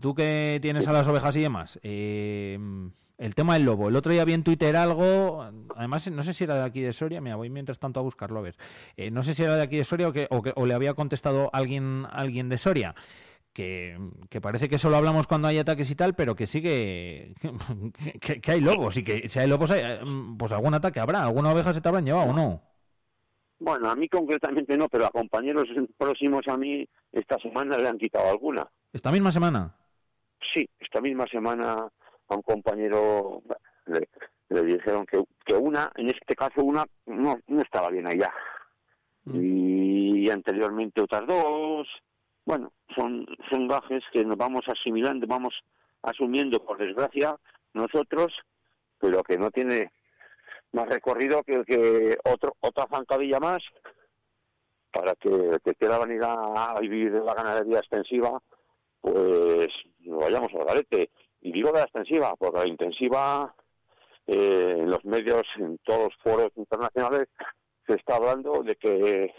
tú que tienes a las ovejas y demás, eh, el tema del lobo. El otro día vi en Twitter algo, además no sé si era de aquí de Soria, me voy mientras tanto a buscarlo a ver. Eh, no sé si era de aquí de Soria o, que, o, le había contestado alguien, alguien de Soria. Que, parece que solo hablamos cuando hay ataques y tal, pero que sigue que, que, hay lobos y que si hay lobos, pues algún ataque habrá, alguna oveja se te habrán llevado o no. Bueno, a mí concretamente no, pero a compañeros próximos a mí esta semana le han quitado alguna. ¿Esta misma semana? Sí, esta misma semana a un compañero le, dijeron que, que, una, en este caso una, no, no estaba bien allá. Mm. Y anteriormente otras dos. Bueno, son, son gajes que nos vamos asimilando, vamos asumiendo por desgracia nosotros, pero que no tiene más recorrido que, que otro, otra zancadilla más para que que quiera venir a vivir la ganadería extensiva pues nos vayamos al garete. Y digo de la extensiva, porque la intensiva, eh, en los medios, en todos los foros internacionales, se está hablando de que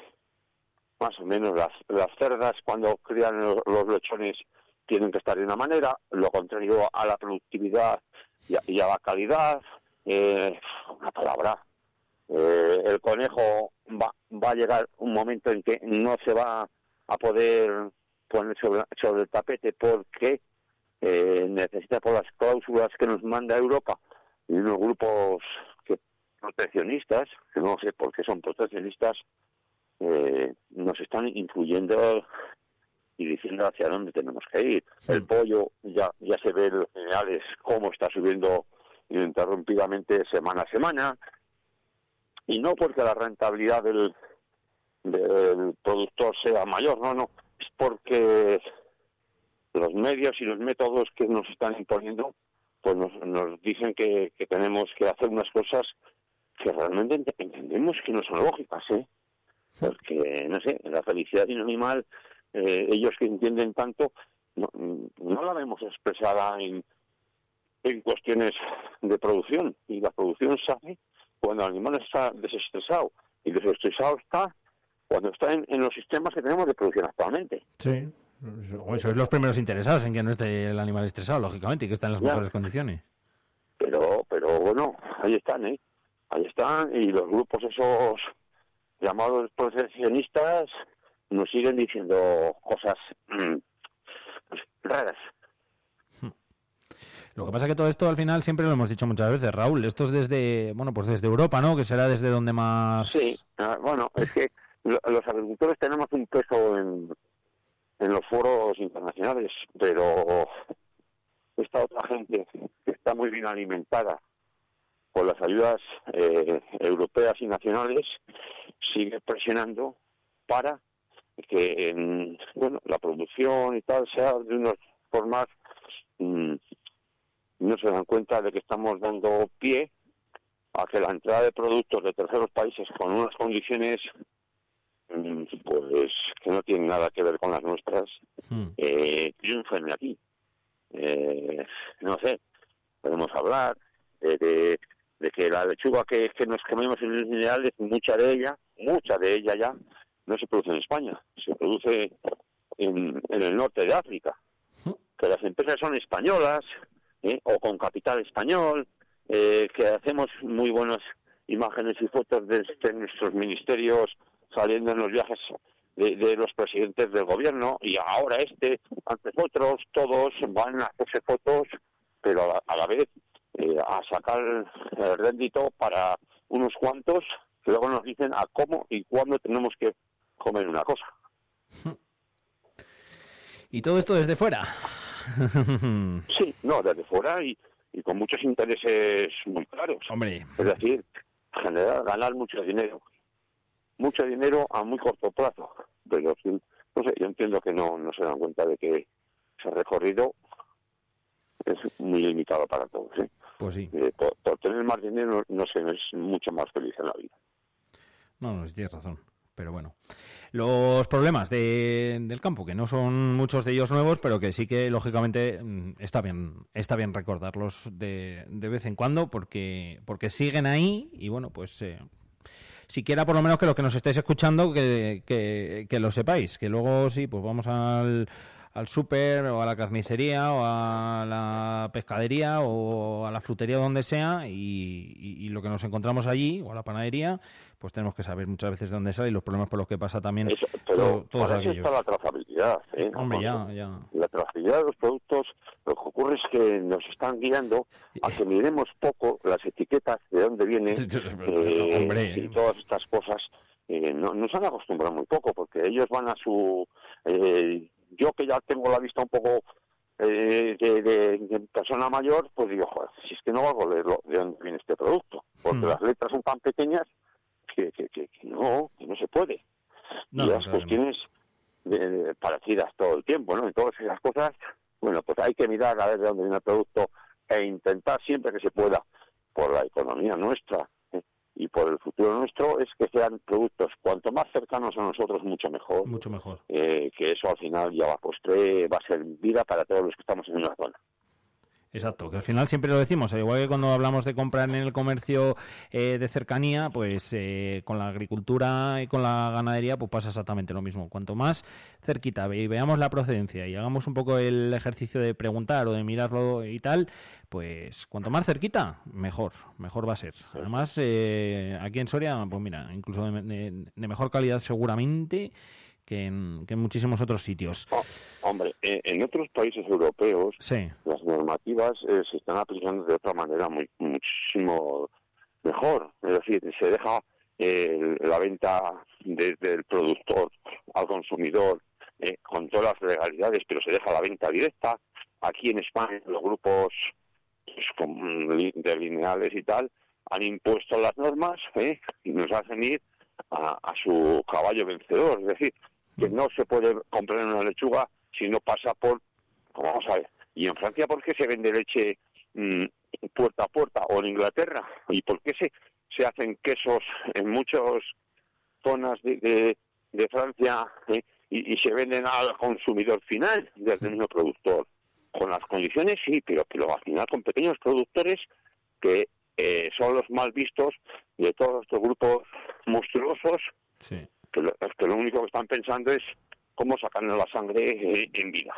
más o menos las, las cerdas cuando crían los, lechones tienen que estar de una manera, lo contrario a la productividad y a, la calidad, eh, una palabra. Eh, el conejo va, va a llegar un momento en que no se va a poder poner sobre, sobre el tapete porque eh, necesita por las cláusulas que nos manda Europa y unos grupos que proteccionistas, que no sé por qué son proteccionistas, eh, nos están influyendo y diciendo hacia dónde tenemos que ir. El pollo ya ya se ve en los generales cómo está subiendo ininterrumpidamente semana a semana. Y no porque la rentabilidad del, del productor sea mayor, no, no, es porque los medios y los métodos que nos están imponiendo pues nos, nos dicen que, tenemos que hacer unas cosas que realmente entendemos que no son lógicas, ¿eh? Porque, no sé, la felicidad de un animal, eh, ellos que entienden tanto, no, no la vemos expresada en, en cuestiones de producción. Y la producción sale cuando el animal está desestresado. Y desestresado está cuando está en, los sistemas que tenemos de producción actualmente. Sí. Sois los primeros interesados en que no esté el animal estresado, lógicamente, y que está en las mejores condiciones. Pero, pero bueno, ahí están, ¿eh? Ahí están, y los grupos esos llamados proteccionistas nos siguen diciendo cosas mm, raras. Lo que pasa es que todo esto al final siempre lo hemos dicho muchas veces, Raúl. Esto es desde, bueno, pues desde Europa, ¿no? Que será desde donde más. Sí, ah, bueno, es que los agricultores tenemos un peso en, los foros internacionales, pero esta otra gente que está muy bien alimentada por las ayudas eh, europeas y nacionales sigue presionando para que bueno la producción y tal sea de unas formas mm, no se dan cuenta de que estamos dando pie a que la entrada de productos de terceros países con unas condiciones pues que no tienen nada que ver con las nuestras, hmm. eh, triunfen aquí. Eh, no sé, podemos hablar de, que la lechuga que, que nos comemos en los minerales, mucha de ella, mucha de ella ya, no se produce en España, se produce en, en el norte de África. Hmm. Que las empresas son españolas ¿eh? o con capital español, eh, que hacemos muy buenas imágenes y fotos de nuestros ministerios saliendo en los viajes de, los presidentes del gobierno y ahora este, antes otros, todos van a hacerse fotos, pero a la, vez eh, a sacar el rédito para unos cuantos que luego nos dicen a cómo y cuándo tenemos que comer una cosa. ¿Y todo esto desde fuera? sí, no, desde fuera y, y con muchos intereses muy claros. Hombre. Es decir, generar, ganar mucho dinero mucho dinero a muy corto plazo. Pero no sé, yo entiendo que no, no se dan cuenta de que ese recorrido es muy limitado para todos. ¿eh? Pues sí. Eh, por, tener más dinero no se es mucho más feliz en la vida. No, no, tienes razón. Pero bueno, los problemas del campo, que no son muchos de ellos nuevos, pero que sí que lógicamente mm, está bien, está bien recordarlos de, de vez en cuando, porque, porque siguen ahí y bueno, pues eh, siquiera por lo menos que los que nos estéis escuchando que, que, lo sepáis, que luego sí, pues vamos al, al súper o a la carnicería o a la pescadería o a la frutería donde sea y, lo que nos encontramos allí o a la panadería pues tenemos que saber muchas veces de dónde sale y los problemas por los que pasa también pero todos para eso está la trazabilidad ¿eh? hombre ya, ya. la trazabilidad de los productos lo que ocurre es que nos están guiando a que miremos poco las etiquetas de dónde vienen eh, y todas estas cosas eh, no, nos han acostumbrado muy poco porque ellos van a su eh, yo que ya tengo la vista un poco eh, de, persona mayor, pues digo, joder, si es que no valgo leerlo de dónde viene este producto, porque hmm. las letras son tan pequeñas que, que, no, que no se puede. y las cuestiones eh, parecidas todo el tiempo, ¿no? En todas esas cosas, bueno, pues hay que mirar a ver de dónde viene el producto e intentar siempre que se pueda, por la economía nuestra, y por el futuro nuestro es que sean productos cuanto más cercanos a nosotros mucho mejor mucho mejor. eh, que eso al final ya va a postre va a ser vida para todos los que estamos en una zona Exacto, que al final siempre lo decimos, al igual que cuando hablamos de comprar en el comercio eh, de cercanía, pues eh, con la agricultura y con la ganadería, pues pasa exactamente lo mismo. Cuanto más cerquita y veamos la procedencia y hagamos un poco el ejercicio de preguntar o de mirarlo y tal, pues cuanto más cerquita, mejor, mejor va a ser. Además, eh, aquí en Soria, pues mira, incluso de mejor calidad seguramente que en, muchísimos otros sitios. Oh, hombre, en otros países europeos las normativas eh, se están aplicando de otra manera muy, muchísimo mejor. Es decir, se deja eh, la venta desde el productor al consumidor eh, con todas las legalidades, pero se deja la venta directa. Aquí en España los grupos pues, de lineales y tal han impuesto las normas y nos hacen ir a, a, su caballo vencedor. Es decir, que no se puede comprar una lechuga si no pasa por, vamos a ver, y en Francia por qué se vende leche mm, puerta a puerta o en Inglaterra y por qué se, se hacen quesos en muchas zonas de, de, Francia eh, y, se venden al consumidor final del mismo productor. Con las condiciones sí, pero, pero al final con pequeños productores que eh, son los mal vistos de todos estos grupos monstruosos sí que lo, único que están pensando es cómo sacarnos la sangre eh, en vida.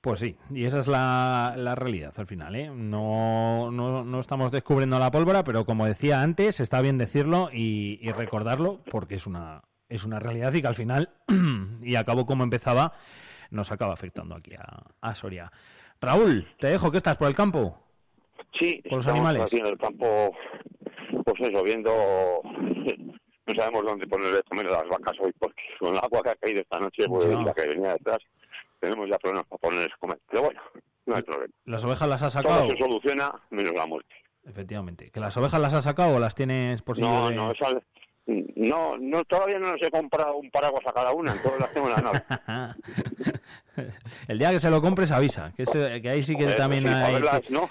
Pues sí, y esa es la, la realidad al final. ¿eh? No, no, no, estamos descubriendo la pólvora, pero como decía antes, está bien decirlo y, y, recordarlo porque es una, es una realidad y que al final, y acabo como empezaba, nos acaba afectando aquí a, a Soria. Raúl, te dejo que estás por el campo. Sí, por los animales. aquí en el campo, pues eso, viendo no sabemos dónde poner de comer a las vacas hoy, porque con el agua que ha caído esta noche, pues la que venía detrás, tenemos ya problemas para ponerles comer. Pero bueno, no hay problema. ¿Las ovejas las has sacado? Todo se soluciona menos la muerte. Efectivamente. ¿Que las ovejas las has sacado o las tienes por si No, no, no, no, todavía no nos he comprado un paraguas a cada una, todas las tengo en la nave. El día que se lo compres avisa, que, que ahí sí que también hay,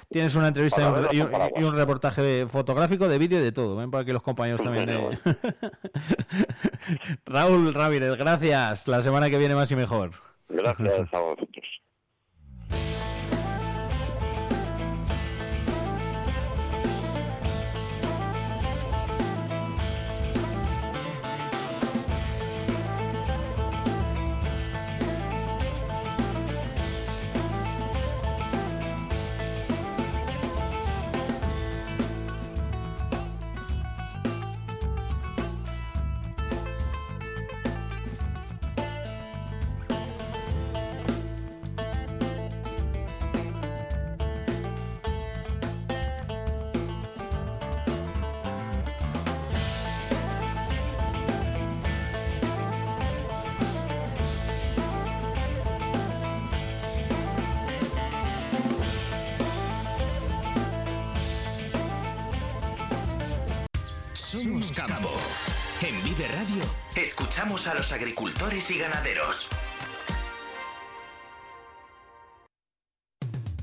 tienes una entrevista y un, reportaje fotográfico, de vídeo y de todo. Ven por aquí los compañeros también. Raúl Ramírez, gracias. La semana que viene más y mejor. Gracias a vosotros. A los agricultores y ganaderos.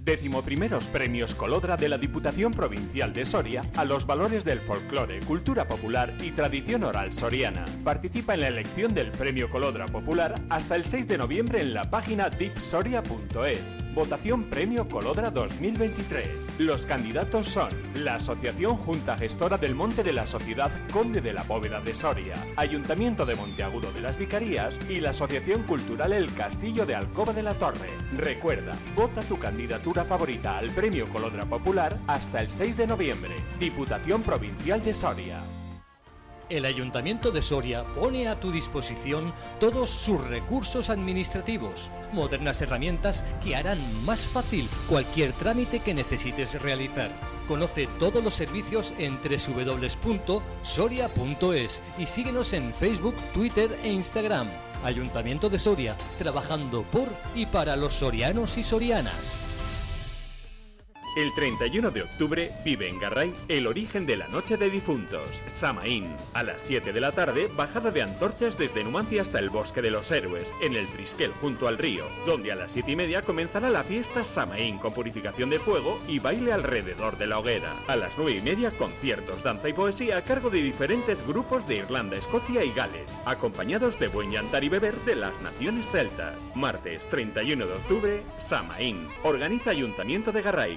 Décimo primeros premios Colodra de la Diputación Provincial de Soria a los valores del folclore, cultura popular y tradición oral soriana. Participa en la elección del Premio Colodra Popular hasta el 6 de noviembre en la página dipsoria.es Votación Premio Colodra 2023. Los candidatos son la Asociación Junta Gestora del Monte de la Sociedad Conde de la Bóveda de Soria, Ayuntamiento de Monteagudo de las Vicarías y la Asociación Cultural El Castillo de Alcoba de la Torre. Recuerda, vota tu candidatura favorita al Premio Colodra Popular hasta el 6 de noviembre. Diputación Provincial de Soria. El Ayuntamiento de Soria pone a tu disposición todos sus recursos administrativos, modernas herramientas que harán más fácil cualquier trámite que necesites realizar. Conoce todos los servicios en www.soria.es y síguenos en Facebook, Twitter e Instagram. Ayuntamiento de Soria, trabajando por y para los sorianos y sorianas. El 31 de octubre vive en Garray el origen de la Noche de Difuntos, Samaín. A las 7 de la tarde, bajada de antorchas desde Numancia hasta el Bosque de los Héroes, en el Trisquel junto al río, donde a las 7 y media comenzará la fiesta Samaín con purificación de fuego y baile alrededor de la hoguera. A las 9 y media, conciertos, danza y poesía a cargo de diferentes grupos de Irlanda, Escocia y Gales, acompañados de buen llantar y beber de las naciones celtas. Martes 31 de octubre, Samaín. Organiza Ayuntamiento de Garray,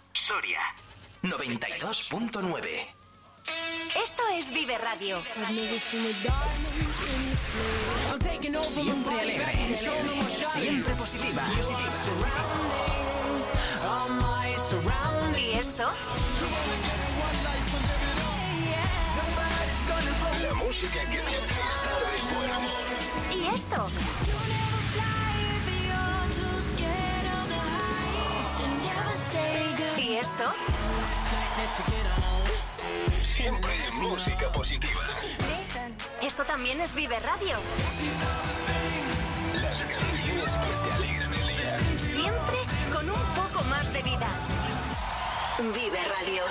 Soria 92.9. Esto es Vive Radio. Siempre alegre, siempre positiva. ¿Y esto? La música que te hace estar de buen humor. ¿Y esto? Esto? Siempre música positiva. Esto también es Vive Radio. Las canciones que te alegran el día. Siempre con un poco más de vida. Vive Radio.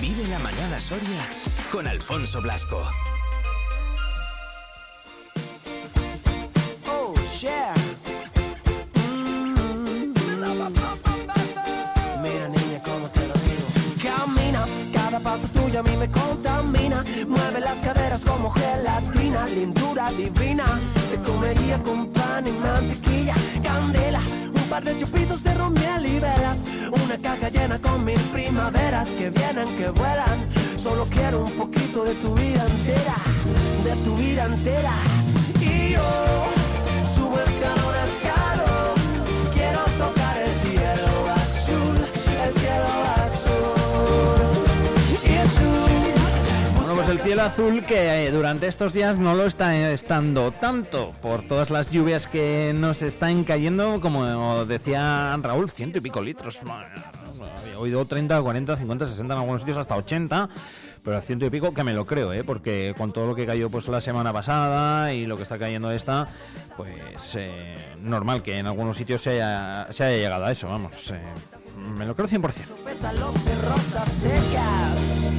Vive la mañana Soria con Alfonso Blasco. Mm. Mira, niña, cómo te lo digo. Camina, cada paso tuyo a mí me contamina. Mueve las caderas como gelatina, lindura divina. Te comería con pan y mantequilla, candela. Un par de chupitos de romiel y velas. Una caja llena con mil primaveras que vienen, que vuelan. Solo quiero un poquito de tu vida entera, de tu vida entera. Y yo pues el cielo azul que eh, durante estos días no lo está estando tanto por todas las lluvias que nos están cayendo, como decía Raúl, ciento y pico litros. He oído 30, 40, 50, 60 en algunos sitios, hasta 80. Pero a ciento y pico, que me lo creo, ¿eh? porque con todo lo que cayó pues la semana pasada y lo que está cayendo esta, pues eh, normal que en algunos sitios se haya, se haya llegado a eso, vamos. eh, me lo creo 100%. pétalos de rosas secas.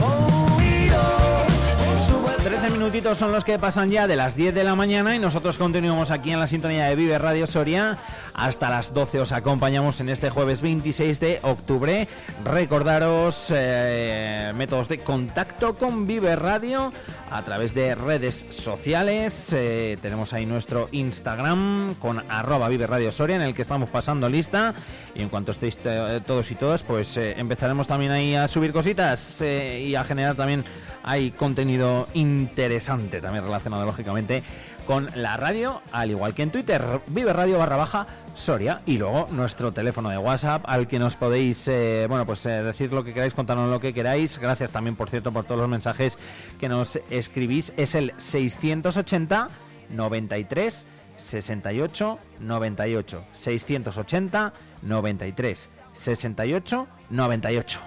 Oh, y yo subo 13 minutitos son los que pasan ya de las 10 de la mañana y nosotros continuamos aquí en la sintonía de Vive Radio Soria. Hasta las 12 os acompañamos en este jueves 26 de octubre. Recordaros eh, métodos de contacto con Vive Radio a través de redes sociales. Eh, tenemos ahí nuestro Instagram con arroba Vive Radio Soria en el que estamos pasando lista. Y en cuanto estéis todos y todas, pues eh, empezaremos también ahí a subir cositas y a generar también hay contenido interesante también relacionado lógicamente con la radio, al igual que en Twitter, Vive Radio barra baja Soria y luego nuestro teléfono de WhatsApp al que nos podéis eh, bueno pues eh, decir lo que queráis, contarnos lo que queráis. Gracias también por cierto por todos los mensajes que nos escribís. Es el 680 93 68 98 680 93 68 98.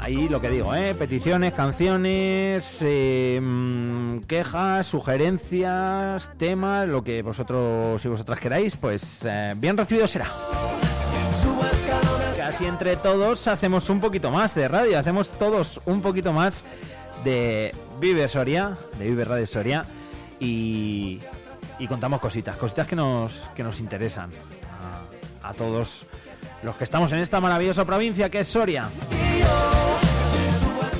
Ahí lo que digo, ¿eh? Peticiones, canciones, eh, mm, quejas, sugerencias, temas, lo que vosotros y vosotras queráis, pues eh, bien recibido será. Casi entre todos hacemos un poquito más de radio, hacemos todos un poquito más de Vive Soria, de Vive Radio Soria, y, contamos cositas, cositas que nos, que nos interesan a todos los que estamos en esta maravillosa provincia que es Soria.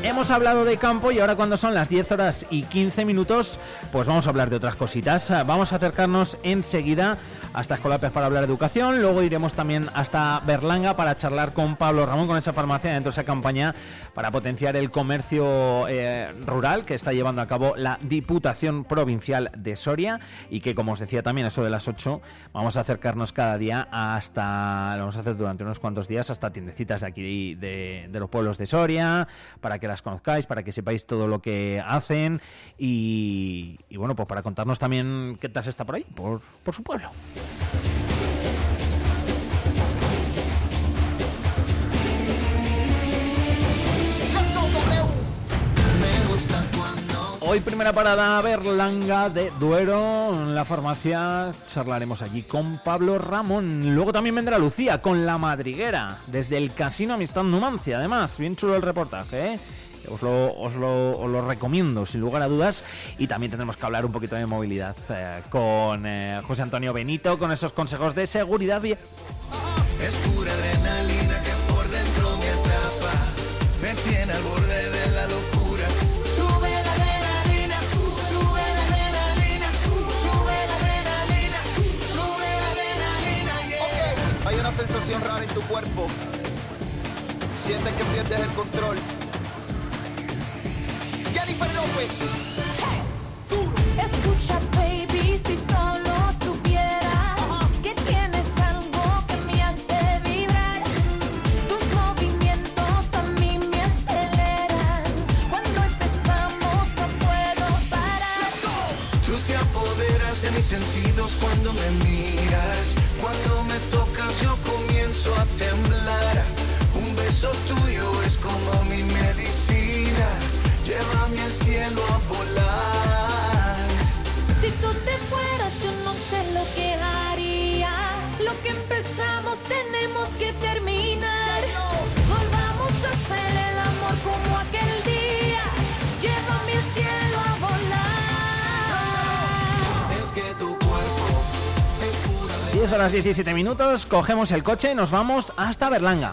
Hemos hablado de campo y ahora cuando son las 10 horas y 15 minutos, pues vamos a hablar de otras cositas. Vamos a acercarnos enseguida hasta Escolapes para hablar de educación, luego iremos también hasta Berlanga para charlar con Pablo Ramón, con esa farmacia dentro de esa campaña para potenciar el comercio eh, rural que está llevando a cabo la Diputación Provincial de Soria y que como os decía también eso de las 8 vamos a acercarnos cada día hasta, lo vamos a hacer durante unos cuantos días hasta tiendecitas de aquí de, de los pueblos de Soria para que las conozcáis, para que sepáis todo lo que hacen y, y bueno, pues para contarnos también qué tal se está por ahí, por, por su pueblo. Hoy primera parada Berlanga de Duero, en la farmacia charlaremos allí con Pablo Ramón. Luego también vendrá Lucía con La Madriguera, desde el Casino Amistad Numancia. Además, bien chulo el reportaje, ¿eh? Os lo, os, lo, os lo recomiendo sin lugar a dudas y también tendremos que hablar un poquito de movilidad eh, con eh, José Antonio Benito con esos consejos de seguridad vial. Es pura adrenalina que por dentro me atrapa. Me tiene al borde de la locura. Sube la adrenalina, sube la adrenalina, sube la adrenalina, sube la adrenalina. Ok, hay una sensación rara en tu cuerpo. Sientes que pierdes el control. Jennifer López. Duro. Escucha, tenemos que terminar. Volvamos a hacer el amor como aquel día. Llévame al cielo a volar. Es que tu cuerpo es pura 10 horas 17 minutos, cogemos el coche y nos vamos hasta Berlanga.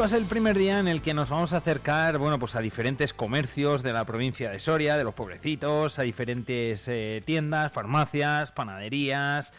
Va a ser el primer día en el que nos vamos a acercar, bueno, pues a diferentes comercios de la provincia de Soria, de los pueblecitos, a diferentes eh, tiendas, farmacias, panaderías,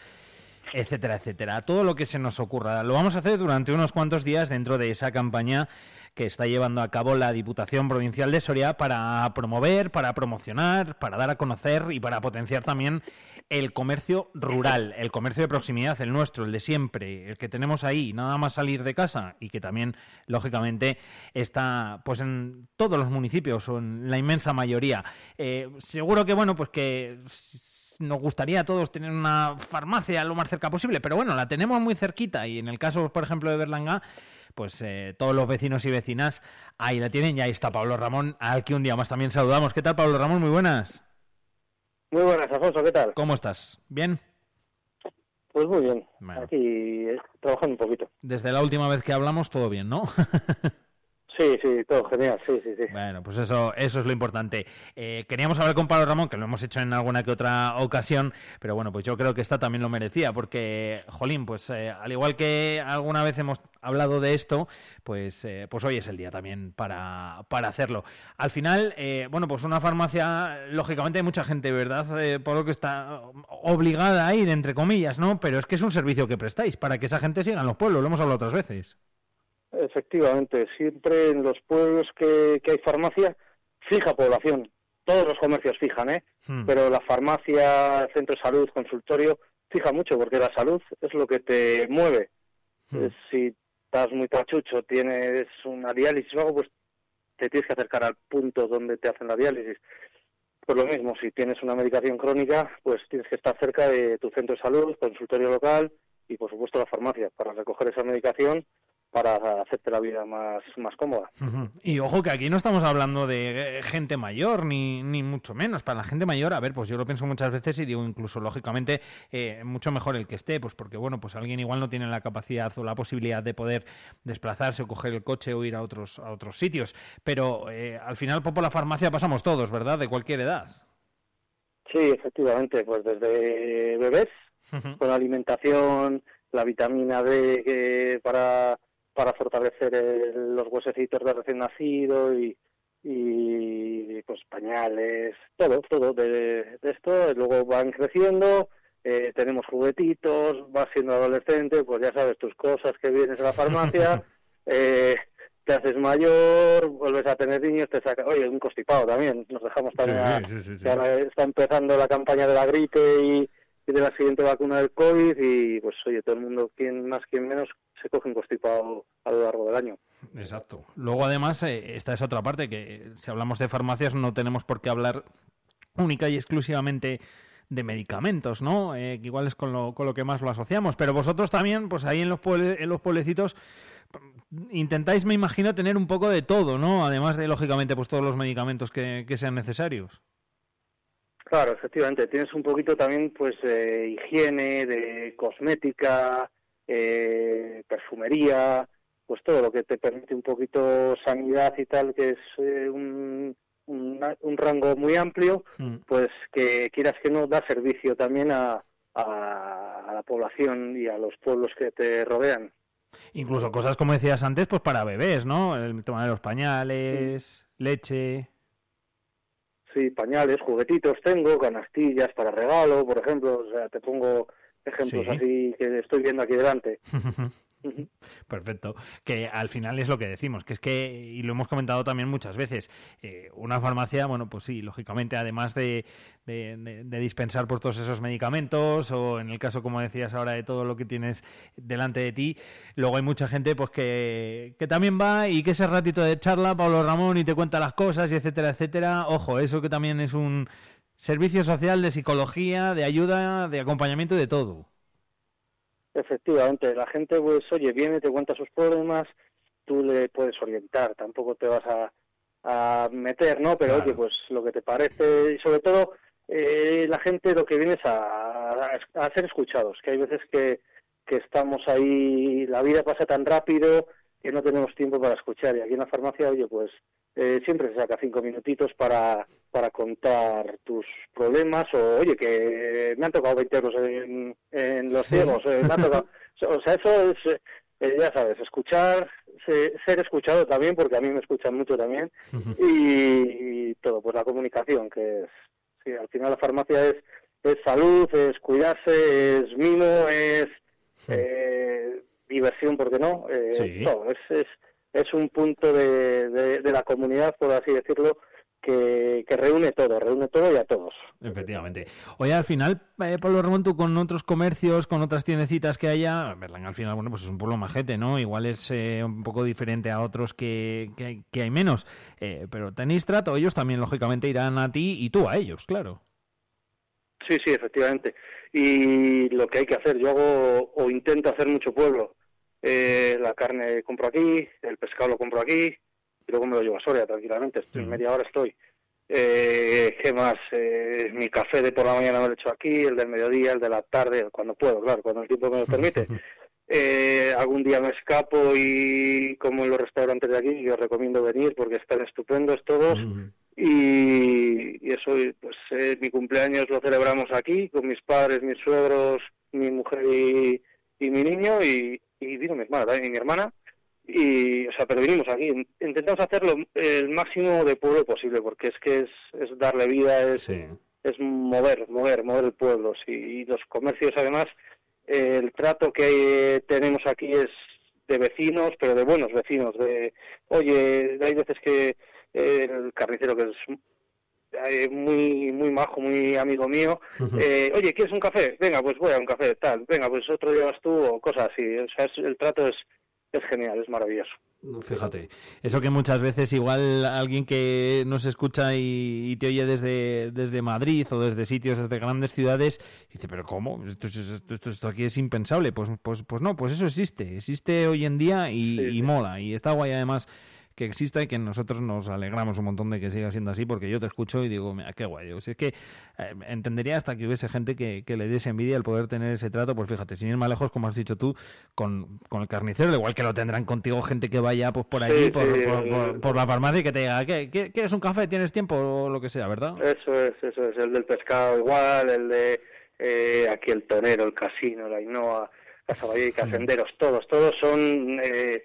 etcétera, etcétera. Todo lo que se nos ocurra. Lo vamos a hacer durante unos cuantos días dentro de esa campaña que está llevando a cabo la Diputación Provincial de Soria para promover, para promocionar, para dar a conocer y para potenciar también el comercio rural, el comercio de proximidad, el nuestro, el de siempre, el que tenemos ahí, nada más salir de casa y que también, lógicamente, está pues en todos los municipios o en la inmensa mayoría. Eh, seguro que, bueno, pues que nos gustaría a todos tener una farmacia lo más cerca posible, pero bueno, la tenemos muy cerquita y en el caso, por ejemplo, de Berlanga, pues eh, todos los vecinos y vecinas ahí la tienen y ahí está Pablo Ramón, al que un día más también saludamos. ¿Qué tal, Pablo Ramón? Muy buenas. Muy buenas, Alfonso, ¿qué tal? ¿Cómo estás? ¿Bien? Pues muy bien, Bueno. aquí eh, trabajando un poquito. Desde la última vez que hablamos, todo bien, ¿no? Sí, sí, todo genial, sí, sí, sí. Bueno, pues eso, eso es lo importante. Eh, queríamos hablar con Pablo Ramón, que lo hemos hecho en alguna que otra ocasión, pero bueno, pues yo creo que esta también lo merecía, porque, jolín, pues eh, al igual que alguna vez hemos hablado de esto, pues, eh, pues hoy es el día también para, para hacerlo. Al final, eh, bueno, pues una farmacia, lógicamente hay mucha gente, ¿verdad? Eh, por lo que está obligada a ir, entre comillas, ¿no? Pero es que es un servicio que prestáis para que esa gente siga en los pueblos, lo hemos hablado otras veces. Efectivamente, siempre en los pueblos que, que hay farmacia, fija población. Todos los comercios fijan, ¿eh? Hmm. Pero la farmacia, centro de salud, consultorio, fija mucho porque la salud es lo que te mueve. Hmm. Eh, Si estás muy tachucho, tienes una diálisis o algo, pues te tienes que acercar al punto donde te hacen la diálisis. Pues lo mismo, si tienes una medicación crónica, pues tienes que estar cerca de tu centro de salud, consultorio local y por supuesto la farmacia para recoger esa medicación para hacerte la vida más, más cómoda. Y ojo que aquí no estamos hablando de eh, gente mayor, ni, ni mucho menos. Para la gente mayor, a ver, pues yo lo pienso muchas veces y digo incluso, lógicamente, eh, mucho mejor el que esté, pues porque, bueno, pues alguien igual no tiene la capacidad o la posibilidad de poder desplazarse o coger el coche o ir a otros, a otros sitios. Pero eh, al final, por la farmacia pasamos todos, ¿verdad? De cualquier edad. Sí, efectivamente, pues desde bebés, con alimentación, la vitamina D que para, para fortalecer el- los huesecitos de recién nacido y, y pues pañales, todo, todo de, de esto. Luego van creciendo, eh, tenemos juguetitos, vas siendo adolescente, pues ya sabes tus cosas que vienes a la farmacia, eh, te haces mayor, vuelves a tener niños, te saca, oye, un constipado también, nos dejamos también a- sí, sí, sí. ahora está empezando la campaña de la gripe y de la siguiente vacuna del COVID y pues oye, todo el mundo, quien más, quien menos, se coge un constipado a lo largo del año. Exacto. Luego, además, eh, esta es otra parte, que eh, si hablamos de farmacias no tenemos por qué hablar única y exclusivamente de medicamentos, ¿no? Eh, igual es con lo, con lo que más lo asociamos. Pero vosotros también, pues ahí en los, pueble- en los pueblecitos, intentáis, me imagino, tener un poco de todo, ¿no? Además de, lógicamente, pues todos los medicamentos que, que sean necesarios. Claro, efectivamente, tienes un poquito también pues de higiene, de cosmética, eh, perfumería, pues todo lo que te permite un poquito sanidad y tal, que es eh, un, un, un rango muy amplio, Mm. pues que quieras que no da servicio también a, a, a la población y a los pueblos que te rodean. Incluso cosas, como decías antes, pues para bebés, ¿no? El tema de los pañales, leche... Sí, pañales, juguetitos tengo, canastillas para regalo, por ejemplo, o sea, te pongo ejemplos Sí. así que estoy viendo aquí delante. Perfecto. Que al final es lo que decimos, que es que, y lo hemos comentado también muchas veces, eh, una farmacia, bueno, pues sí, lógicamente, además de, de- dispensar por todos esos medicamentos, o en el caso, como decías ahora, de todo lo que tienes delante de ti, luego hay mucha gente pues que, que también va y que ese ratito de charla, Pablo Ramón, y te cuenta las cosas, y etcétera, etcétera. Ojo, eso que también es un servicio social de psicología, de ayuda, de acompañamiento y de todo. Efectivamente, la gente, pues, oye, viene, te cuenta sus problemas, tú le puedes orientar, tampoco te vas a, a meter, ¿no? Pero, oye, pues lo que te parece, y sobre todo, eh, la gente lo que viene es a, a ser escuchados, que hay veces que, que estamos ahí, la vida pasa tan rápido que no tenemos tiempo para escuchar, y aquí en la farmacia, oye, pues, eh, siempre se saca cinco minutitos para, para contar tus problemas o, oye, que me han tocado 20 euros en, en los Sí. ciegos, eh, me han tocado... O sea, eso es, eh, ya sabes, escuchar, se- ser escuchado también, porque a mí me escuchan mucho también, y, y todo, pues la comunicación, que es, sí, al final la farmacia es, es salud, es cuidarse, es mimo, es eh, diversión, ¿por qué no? Sí. todo, es, es, es un punto de, de, de la comunidad, por así decirlo, que, que reúne todo, reúne todo y a todos. Efectivamente. Oye, al final, eh, Pablo Ramón, tú con otros comercios, con otras tiendecitas que haya, Berlán al final, bueno, pues es un pueblo majete, ¿no? Igual es eh, un poco diferente a otros que, que hay menos. Eh, pero tenéis trato, ellos también, lógicamente, irán a ti y tú a ellos, claro. Sí, sí, efectivamente. Y lo que hay que hacer, yo hago o intento hacer mucho pueblo. Eh, la carne compro aquí, el pescado lo compro aquí, y luego me lo llevo a Soria tranquilamente. Estoy, media hora estoy. Eh, ¿Qué más? Eh, mi café de por la mañana me lo he hecho aquí, el del mediodía, el de la tarde, cuando puedo, claro, cuando el tiempo me lo permite. Eh, algún día me escapo y como en los restaurantes de aquí, yo recomiendo venir porque están estupendos todos. Y, y eso, pues eh, mi cumpleaños lo celebramos aquí con mis padres, mis suegros, mi mujer y, y mi niño y, y vino mi hermana también, y mi hermana. Y, o sea, pero vinimos aquí. Intentamos hacerlo el máximo de pueblo posible porque es que es, es darle vida, es, es mover, mover, mover el pueblo. Sí, y los comercios además, el trato que tenemos aquí es de vecinos, pero de buenos vecinos. De, oye, hay veces que el carnicero que es eh, muy muy majo, muy amigo mío. eh, Oye, ¿quieres un café? Venga, pues voy a un café, tal. Venga, pues otro día vas tú o cosas así. O sea, es- el trato es, es genial, es maravilloso. Fíjate, eso que muchas veces igual alguien que nos escucha y, y te oye desde, desde Madrid o desde sitios, desde grandes ciudades, dice, pero ¿cómo? Esto, es- esto, esto- esto aquí es impensable. Pues, pues, pues no, pues eso existe, existe hoy en día y, y mola. Y está guay además que exista y que nosotros nos alegramos un montón de que siga siendo así, porque yo te escucho y digo, mira, qué guay. Digo, si es que eh, entendería hasta que hubiese gente que, que le diese envidia el poder tener ese trato, pues fíjate, sin ir más lejos, como has dicho tú, con, con el carnicero, igual que lo tendrán contigo gente que vaya pues por allí, Sí, por, sí, por- por- por la farmacia y que te diga, ¿qué, qué- quieres un café? ¿Tienes tiempo? O lo que sea, ¿verdad? Eso es, eso es. El del pescado igual, el de eh, aquí el tonero, el casino, la Inoa, Casavallica, Senderos, todos, todos son eh,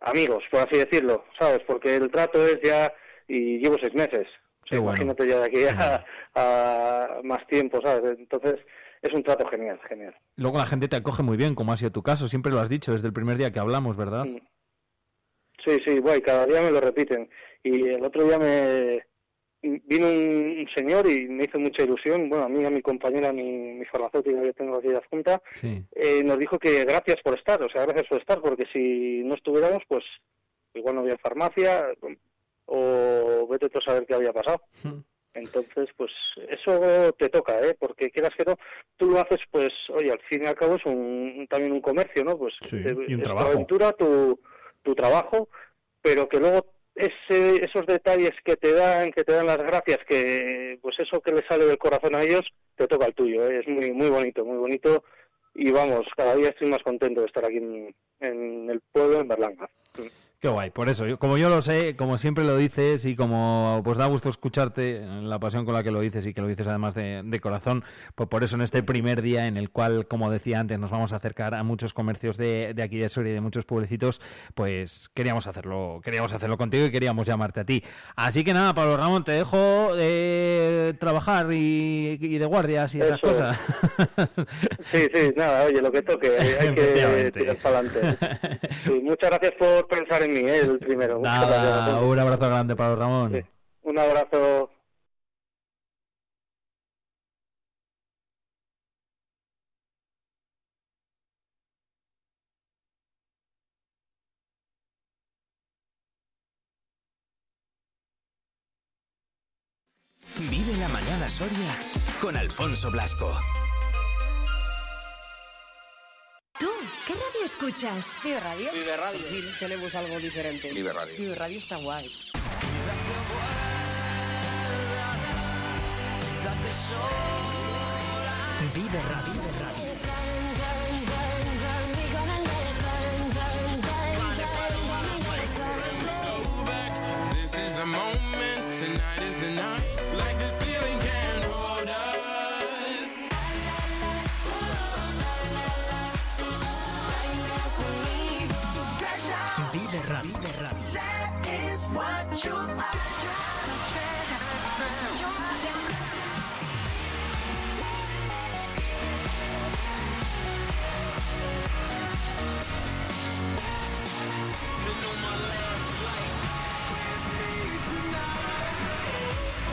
amigos, por así decirlo, ¿sabes? Porque el trato es ya, y llevo seis meses. O sea, Qué bueno. Imagínate ya de aquí a, a más tiempo, ¿sabes? Entonces, es un trato genial, genial. Luego la gente te acoge muy bien, como ha sido tu caso, siempre lo has dicho desde el primer día que hablamos, ¿verdad? Sí, sí, guay, cada día me lo repiten. Y el otro día me vino un, señor y me hizo mucha ilusión, bueno, a mí, a mi compañera, mi, mi farmacéutica que tengo aquí de junta, Sí. eh, nos dijo que gracias por estar, o sea, gracias por estar, porque si no estuviéramos, pues igual no había farmacia o vete tú a saber qué había pasado. Entonces, pues eso te toca, ¿eh? Porque quieras que no, tú lo haces, pues, oye, al fin y al cabo es un, también un comercio, ¿no? Pues Sí, eh, y un es trabajo. tu aventura, tu, tu trabajo, pero que luego ese, esos detalles que te dan, que te dan las gracias, que pues eso que le sale del corazón a ellos, te toca el tuyo, ¿eh? es muy muy bonito, muy bonito y vamos, cada día estoy más contento de estar aquí en, en el pueblo, en Berlanga. Qué guay, por eso, yo- como yo lo sé, como siempre lo dices y como pues da gusto escucharte, la pasión con la que lo dices y que lo dices además de, de corazón, pues por eso en este primer día en el cual, como decía antes, nos vamos a acercar a muchos comercios de, de aquí de Soria y de muchos pueblecitos, pues queríamos hacerlo, queríamos hacerlo contigo y queríamos llamarte a ti. Así que nada, Pablo Ramón, te dejo de trabajar y, y de guardias y esas Eso es. cosas. Sí, sí, nada, oye, lo que toque, hay que tirar para adelante. Sí, muchas gracias por pensar en mí, ¿eh? el primero. Nada, un abrazo grande, Pablo Ramón. Un abrazo. Vive la mañana Soria con Alfonso Blasco. Qué radio escuchas? Vive Radio. Vive Radio. tenemos algo diferente. Vive Radio. Vive Radio está guay. Vive Radio. This is the moment, tonight is the night.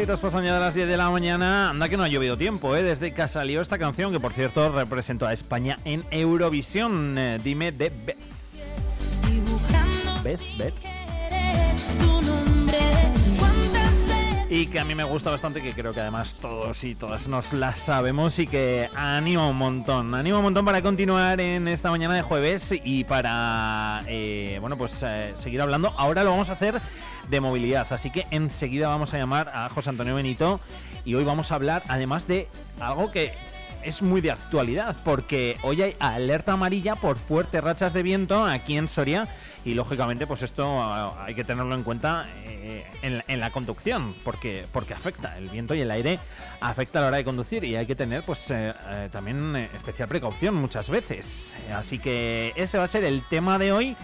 Minutitos pasan ya de las 10 de la mañana. Anda que no ha llovido tiempo, ¿eh? Desde que salió esta canción, que por cierto representó a España en Eurovisión. Eh, dime de Beth. Beth, Beth. Y que a mí me gusta bastante, que creo que además todos y todas nos la sabemos y que anima un montón. Anima un montón para continuar en esta mañana de jueves y para, eh, bueno, pues eh, seguir hablando. Ahora lo vamos a hacer de movilidad, así que enseguida vamos a llamar a José Antonio Benito y hoy vamos a hablar además de algo que es muy de actualidad, porque hoy hay alerta amarilla por fuertes rachas de viento aquí en Soria y lógicamente pues esto ah, hay que tenerlo en cuenta eh, en, la conducción, porque, porque afecta, el viento y el aire afecta a la hora de conducir y hay que tener pues eh, eh, también especial precaución muchas veces. Así que ese va a ser el tema de hoy.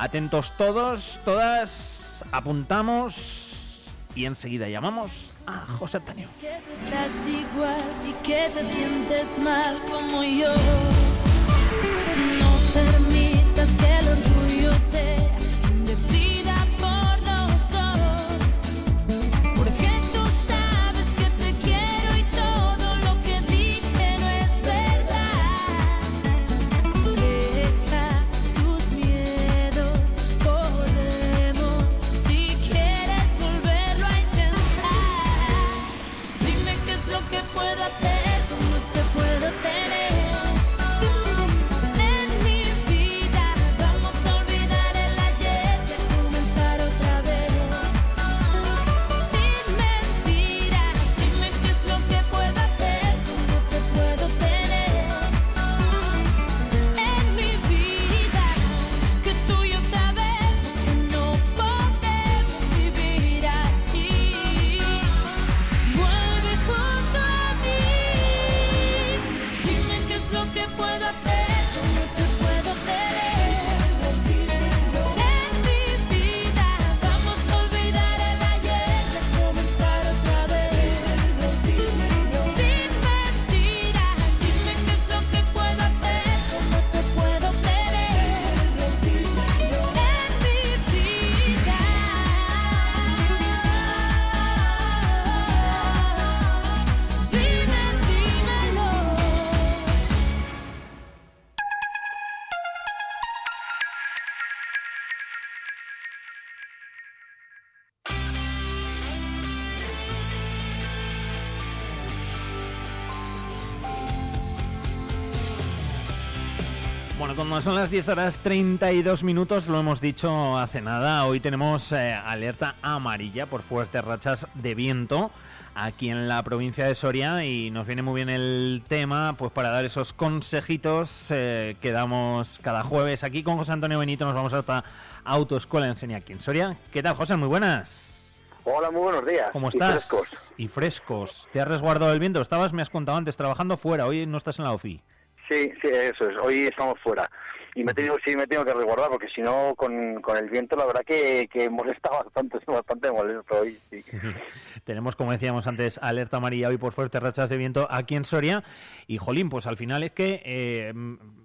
Atentos todos, todas, apuntamos y enseguida llamamos a José Antonio. que tú estás igual y que te sientes mal como yo. Bueno, cuando son las 10 horas 32 minutos, lo hemos dicho hace nada, hoy tenemos eh, alerta amarilla por fuertes rachas de viento aquí en la provincia de Soria y nos viene muy bien el tema pues para dar esos consejitos eh, que damos cada jueves aquí con José Antonio Benito, nos vamos hasta Autoescuela Enseña aquí en Soria. ¿Qué tal, José? Muy buenas. Hola, muy buenos días. ¿Cómo Y estás? frescos. Y frescos. ¿Te has resguardado del viento? Estabas, me has contado antes, trabajando fuera, hoy no estás en la OFI. Sí, sí, eso es. Hoy estamos fuera. Y me tengo, sí me tengo que resguardar porque si no, con, con el viento, la verdad que, que molesta bastante, bastante molesto hoy. Sí. Tenemos, como decíamos antes, alerta amarilla hoy por fuertes rachas de viento aquí en Soria. Y, jolín, pues al final es que, eh,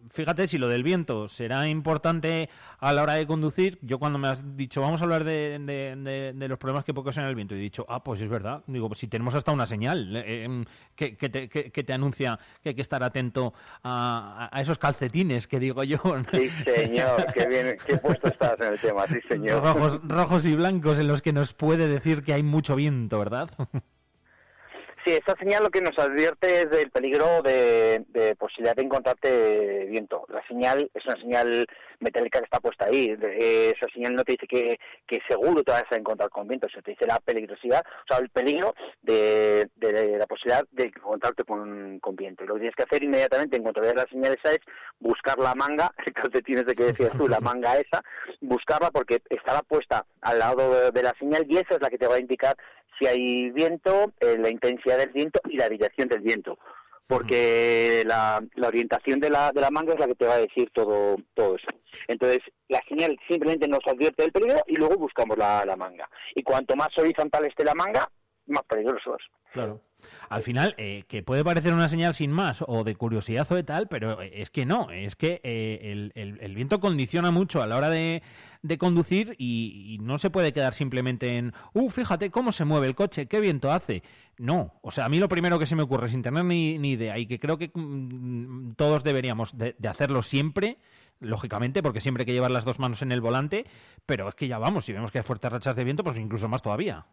fíjate, si lo del viento será importante a la hora de conducir, yo cuando me has dicho, vamos a hablar de, de- de- de los problemas que puede ocasionar el viento, he dicho, ah, pues es verdad. Digo, pues si tenemos hasta una señal eh, em, que, que te, que- que te anuncia que hay que estar atento a, a esos calcetines, que digo yo. Sí, señor, qué bien, qué puesto estás en el tema, sí, señor. Rojos, rojos y blancos en los que nos puede decir que hay mucho viento, ¿verdad? Sí, esta señal lo que nos advierte es del peligro de, de posibilidad de encontrarte viento. La señal es una señal metálica que está puesta ahí. De- esa señal no te dice que, que seguro te vas a encontrar con viento, se te dice la peligrosidad, o sea, el peligro de, de la posibilidad de encontrarte con, con viento. Y lo que tienes que hacer inmediatamente en cuanto veas la señal esa es buscar la manga, el calcetín ese que decías tú, la manga esa, buscarla porque estará puesta al lado de, de la señal y esa es la que te va a indicar si hay viento, eh, la intensidad del viento y la dirección del viento. Porque la, la orientación de la, de la manga es la que te va a decir todo, todo eso. Entonces, la señal simplemente nos advierte del peligro y luego buscamos la, la manga. Y cuanto más horizontal esté la manga, más peligroso es. Claro. Al final, eh, que puede parecer una señal sin más o de curiosidad o de tal, pero eh, es que no, es que eh, el, viento condiciona mucho a la hora de, conducir y, no se puede quedar simplemente en, uh, fíjate cómo se mueve el coche, qué viento hace. No, o sea, a mí lo primero que se me ocurre, sin tener ni, idea, y que creo que mm, todos deberíamos de, de hacerlo siempre, lógicamente, porque siempre hay que llevar las dos manos en el volante, pero es que ya vamos, si vemos que hay fuertes rachas de viento, pues incluso más todavía.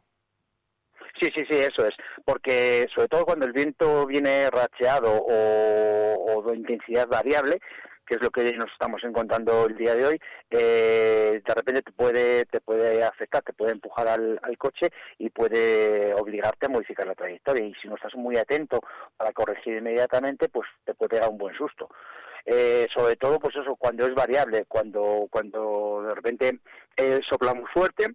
Sí, sí, sí, eso es. Porque sobre todo cuando el viento viene racheado o, o de intensidad variable, que es lo que nos estamos encontrando el día de hoy, eh, de repente te puede, te puede afectar, te puede empujar al, al coche y puede obligarte a modificar la trayectoria. Y si no estás muy atento para corregir inmediatamente, pues te puede dar un buen susto. Eh, sobre todo, pues eso, cuando es variable, cuando, cuando de repente eh, sopla muy fuerte,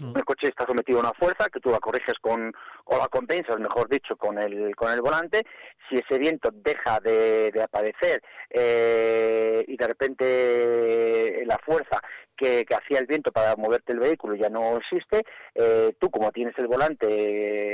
el coche está sometido a una fuerza que tú la corriges con o la compensas, mejor dicho, con el con el volante. Si ese viento deja de, de aparecer eh, y de repente la fuerza que, que hacía el viento para moverte el vehículo ya no existe, eh, tú como tienes el volante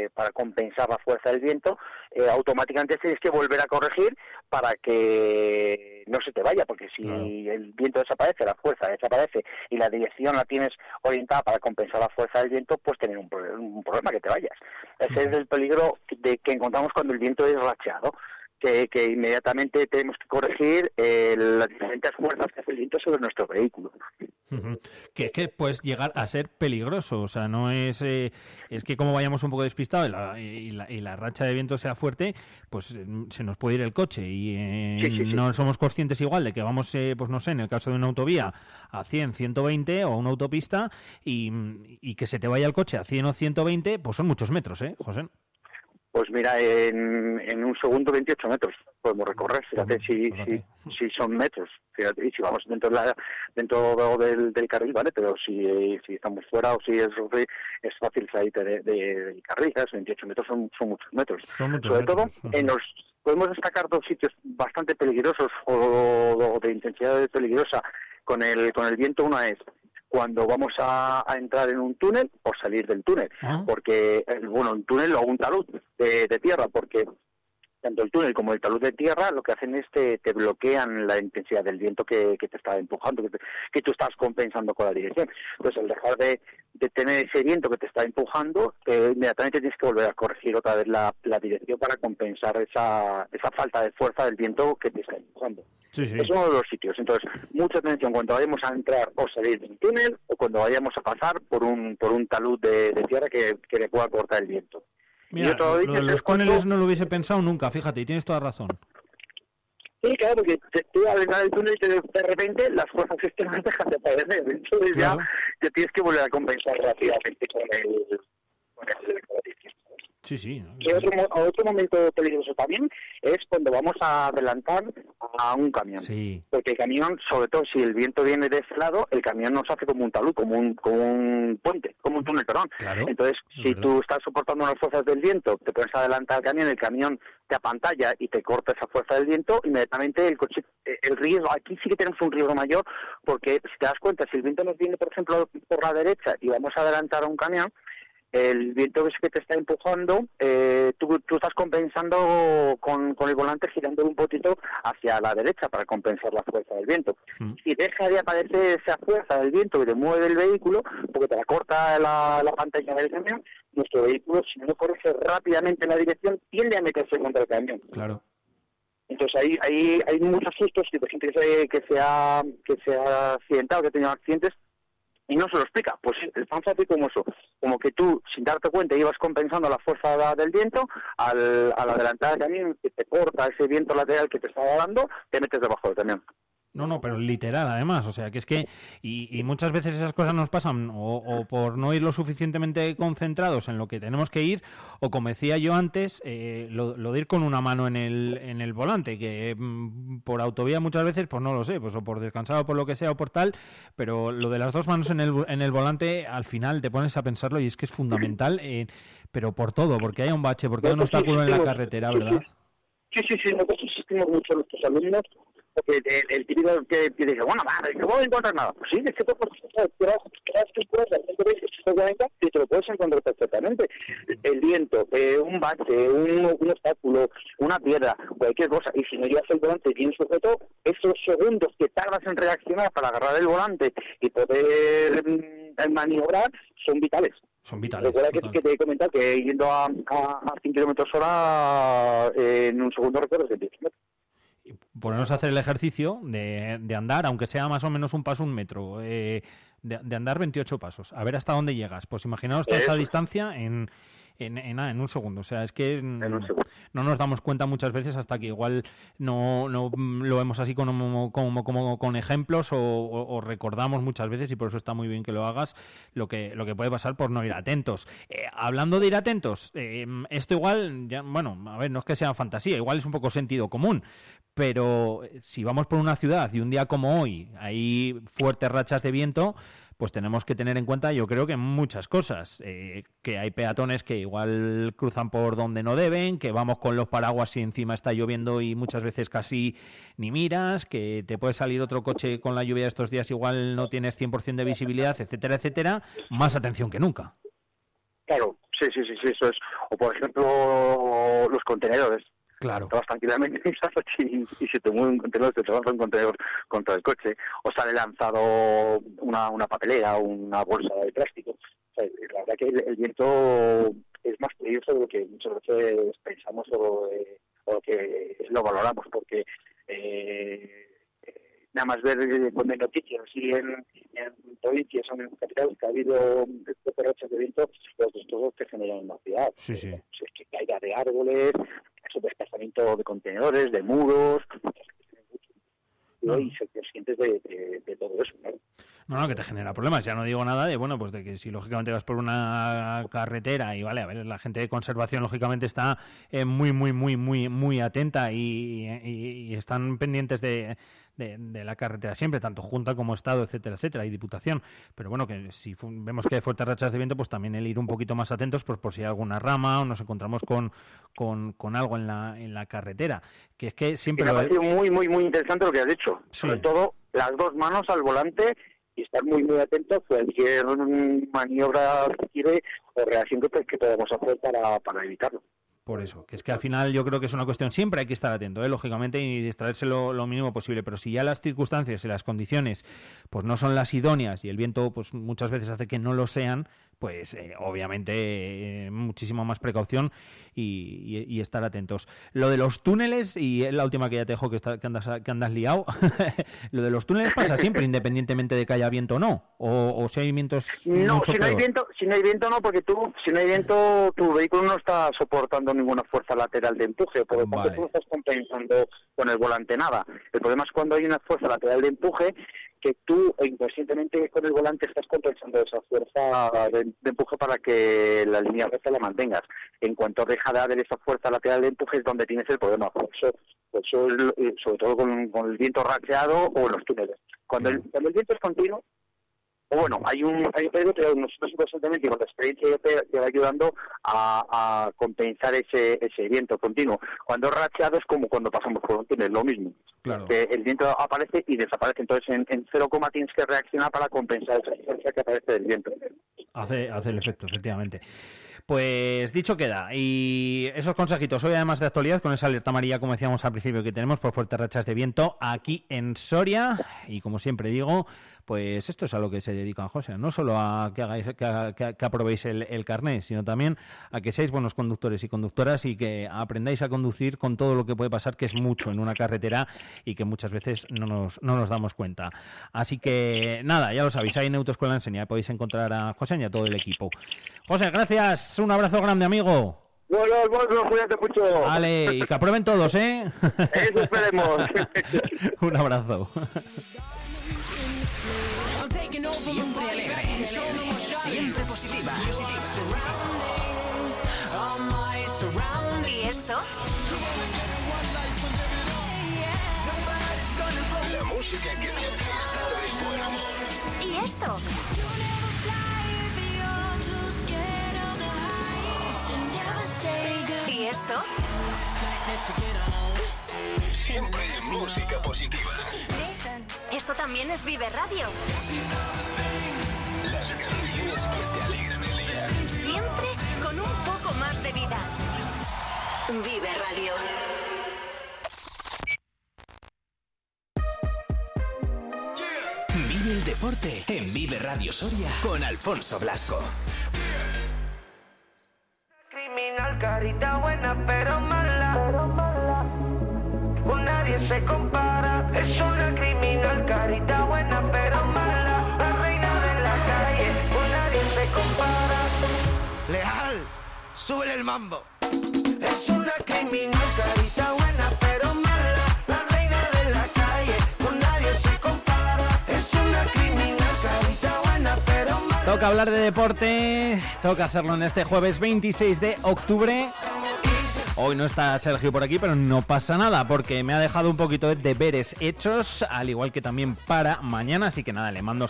eh, para compensar la fuerza del viento, eh, automáticamente tienes que volver a corregir para que no se te vaya, porque si el viento desaparece, la fuerza desaparece y la dirección la tienes orientada para compensar la fuerza del viento, pues tener un, pro- un problema que te vayas. Ese es el peligro de que encontramos cuando el viento es racheado. Que, que inmediatamente tenemos que corregir eh, las diferentes fuerzas que hace el viento sobre nuestro vehículo. Que es que puedes llegar a ser peligroso, o sea, no es eh, es que como vayamos un poco despistados y la, y la- y la racha de viento sea fuerte, pues eh, se nos puede ir el coche y eh, Sí, sí, sí. no somos conscientes igual de que vamos, eh, pues no sé, en el caso de una autovía a 100, 120 o una autopista y, y que se te vaya el coche a 100 o 120, pues son muchos metros, ¿eh, José? Pues mira, en, en un segundo 28 metros podemos recorrer, fíjate si, si, si son metros, fíjate, y si vamos dentro de la, dentro del, del carril, ¿vale? Pero si, si estamos fuera o si es, es fácil salir de, de, del carril, ¿sabes? 28 metros son, son muchos metros. Son muchos Sobre metros, todo, en los podemos destacar dos sitios bastante peligrosos o, o de intensidad peligrosa con el, con el viento. Una es cuando vamos a, a entrar en un túnel o salir del túnel, porque, eh, bueno, un túnel o un talud de, de tierra, porque tanto el túnel como el talud de tierra lo que hacen es te, te bloquean la intensidad del viento que, que te está empujando, que, te- que tú estás compensando con la dirección. Entonces, al dejar de, de tener ese viento que te está empujando, inmediatamente tienes que volver a corregir otra vez la, la dirección para compensar esa, esa falta de fuerza del viento que te está empujando. Sí, sí. Es uno de los sitios. Entonces, mucha atención cuando vayamos a entrar o salir de un túnel o cuando vayamos a pasar por un por un talud de, de tierra que, que le pueda cortar el viento. Mira, lo de los cuando- túneles no lo hubiese pensado nunca, fíjate, y tienes toda razón. Sí, claro, porque te, tú al entrar del túnel y de, de repente las fuerzas externas dejan de aparecer. Entonces ya, ya tienes que volver a compensar rápidamente con el... Con el con dirección. Sí, sí. Y otro, otro momento peligroso también es cuando vamos a adelantar a un camión. Sí. Porque el camión, sobre todo si el viento viene de ese lado, el camión nos hace como un talud, como un, como un puente, como un túnel, perdón. Entonces, si tú estás soportando las fuerzas del viento, te puedes adelantar al camión, el camión te apantalla y te corta esa fuerza del viento, inmediatamente el coche, eh, el riesgo, aquí sí que tenemos un riesgo mayor, porque si te das cuenta, si el viento nos viene, por ejemplo, por la derecha y vamos a adelantar a un camión, el viento que te está empujando, eh, tú, tú estás compensando con, con el volante girando un poquito hacia la derecha para compensar la fuerza del viento. Si deja de aparecer esa fuerza del viento que te mueve el vehículo, porque te la corta la, la pantalla del camión, nuestro vehículo, si no corrige rápidamente en la dirección, tiende a meterse contra el camión. Claro. Entonces hay, hay, hay muchos sustos gente que se, que se ha que se ha accidentado, que ha tenido accidentes y no se lo explica. Pues es tan fácil como eso. Como que tú, sin darte cuenta, ibas compensando la fuerza del viento, al, al adelantar el camión, que te corta ese viento lateral que te estaba dando, te metes debajo del camión. No, no, pero literal además, o sea, que es que, y, y muchas veces esas cosas nos pasan o, o por no ir lo suficientemente concentrados en lo que tenemos que ir, o como decía yo antes, eh, lo, lo de ir con una mano en el, en el volante, que mm, por autovía muchas veces, pues no lo sé, pues o por descansado, por lo que sea, o por tal, pero lo de las dos manos en el, en el volante, al final te pones a pensarlo y es que es fundamental, eh, pero por todo, porque hay un bache, porque hay un obstáculo en la carretera, ¿verdad? Sí, sí, sí, nosotros insistimos mucho a nuestros alumnos porque el, el típico que, que dice, bueno, va, no voy a encontrar nada. Pues sí, es que tú creas 120, 140 y te lo puedes encontrar perfectamente. El viento, eh, un bache, un, un obstáculo, una piedra, cualquier cosa, y si no llevas el volante bien sujeto, esos segundos que tardas en reaccionar para agarrar el volante y poder mm, maniobrar son vitales. Son vitales. Recuerda que, que te he comentado que yendo a, a, a 100 kilómetros hora eh, en un segundo recuerdo de 10 metros. Ponernos a hacer el ejercicio de, de andar, aunque sea más o menos un paso, un metro, eh, de, de andar 28 pasos, a ver hasta dónde llegas. Pues imaginaos toda esa distancia en, en, en, nada, en un segundo. O sea, es que no nos damos cuenta muchas veces hasta que igual no, no lo vemos así como, como, como con ejemplos o, o- o recordamos muchas veces y por eso está muy bien que lo hagas lo que, lo que puede pasar por no ir atentos. Eh, hablando de ir atentos, eh, esto igual, ya, bueno, a ver, no es que sea fantasía, igual es un poco sentido común, pero si vamos por una ciudad y un día como hoy hay fuertes rachas de viento, pues tenemos que tener en cuenta, yo creo que muchas cosas. Eh, que hay peatones que igual cruzan por donde no deben, que vamos con los paraguas y encima está lloviendo y muchas veces casi ni miras, que te puede salir otro coche con la lluvia de estos días, igual no tienes 100% de visibilidad, etcétera, etcétera. Más atención que nunca. Claro, sí, sí, sí, sí, eso es. O por ejemplo, los contenedores. Claro. Te vas tranquilamente y, y si te mueve un contenedor, te lanza un contenedor contra el coche. O sale lanzado una, una papelera o una bolsa de plástico. O sea, la verdad que el, el viento es más peligroso de lo que muchas veces pensamos o, eh, o lo que lo valoramos, porque eh, nada más ver eh, cuando hay noticias y en, en provincias o en capitales que ha habido rachas de viento, los destrozos que generan en la ciudad. Sí, sí. Es que caída de árboles, su desplazamiento de contenedores, de muros, ¿no? y ser conscientes de, de- de todo eso. ¿no? No, no, que te genera problemas. Ya no digo nada de, bueno, pues de que si lógicamente vas por una carretera y vale, a ver, la gente de conservación lógicamente está eh, muy, muy, muy, muy, muy atenta y, y- y están pendientes de, de- de la carretera siempre, tanto Junta como Estado, etcétera, etcétera, y Diputación. Pero bueno, que si vemos que hay fuertes rachas de viento, pues también el ir un poquito más atentos, pues por si hay alguna rama o nos encontramos con, con, con algo en la, en la carretera. Que es que siempre... me ha lo- parecido muy, muy, muy interesante lo que has dicho. Sí. Sobre todo las dos manos al volante y estar muy, muy atentos a cualquier maniobra que quiere o reacción que, que podamos hacer para, para evitarlo. Por eso, que es que al final yo creo que es una cuestión, siempre hay que estar atento, ¿eh? lógicamente, y distraerse lo, lo mínimo posible, pero si ya las circunstancias y las condiciones pues no son las idóneas y el viento pues muchas veces hace que no lo sean, pues eh, obviamente eh, muchísima más precaución y, y- y estar atentos. Lo de los túneles, y es la última que ya te dejo que, está- que andas, que andas liado, lo de los túneles pasa siempre, independientemente de que haya viento o no, o, o si hay vientos No, mucho si no hay peor. viento, si no hay viento no, porque tú, si no hay viento, tu vehículo no está soportando ninguna fuerza lateral de empuje, por lo tanto Vale. tú no estás compensando con el volante nada. El problema es cuando hay una fuerza lateral de empuje que tú inconscientemente con el volante estás compensando esa fuerza de, de empuje para que la línea recta la mantengas. En cuanto deja de haber esa fuerza lateral de empuje es donde tienes el problema. Por eso, por eso eh, sobre todo con, con el viento racheado o los túneles. Cuando el, cuando el viento es continuo, o bueno, hay un, hay un pero nosotros constantemente con la experiencia te, te va ayudando a, a compensar ese, ese viento continuo. Cuando es racheado es como cuando pasamos por un túnel, lo mismo. Claro. Que el viento aparece y desaparece, entonces en, en cero coma tienes que reaccionar para compensar esa diferencia que aparece del viento. Hace, hace el efecto, efectivamente. Pues dicho queda. Y esos consejitos, hoy además de actualidad, con esa alerta amarilla, como decíamos al principio, que tenemos por fuertes rachas de viento aquí en Soria. Y como siempre digo, pues esto es a lo que se dedican, José. No solo a que, hagáis, que, haga- que- que aprobéis el, el carné, sino también a que seáis buenos conductores y conductoras y que aprendáis a conducir con todo lo que puede pasar, que es mucho en una carretera y que muchas veces no nos, no nos damos cuenta. Así que nada, ya lo sabéis, hay en Autoescuela Enseña, podéis encontrar a José y a todo el equipo. José, gracias, un abrazo grande, amigo. Bueno, bueno, cuídate mucho. Vale, y que aprueben todos, ¿eh? Eso esperemos. un abrazo. ¿Y esto? La música que te hace estar de. ¿Y esto? ¿Y esto? Siempre música positiva. Esto también es Vive Radio. Las canciones que te alegran el día. Siempre con un poco más de vida. Vive Radio. Vive el deporte en Vive Radio Soria con Alfonso Blasco. Criminal, carita buena pero mala. Con nadie se compara. Es una criminal, carita buena pero mala. La reina de la calle, con nadie se compara. Leal, súbele el mambo. Toca hablar de deporte, toca hacerlo en este jueves 26 de octubre. Hoy no está Sergio por aquí, pero no pasa nada, porque me ha dejado un poquito de deberes hechos, al igual que también para mañana, así que nada, le mando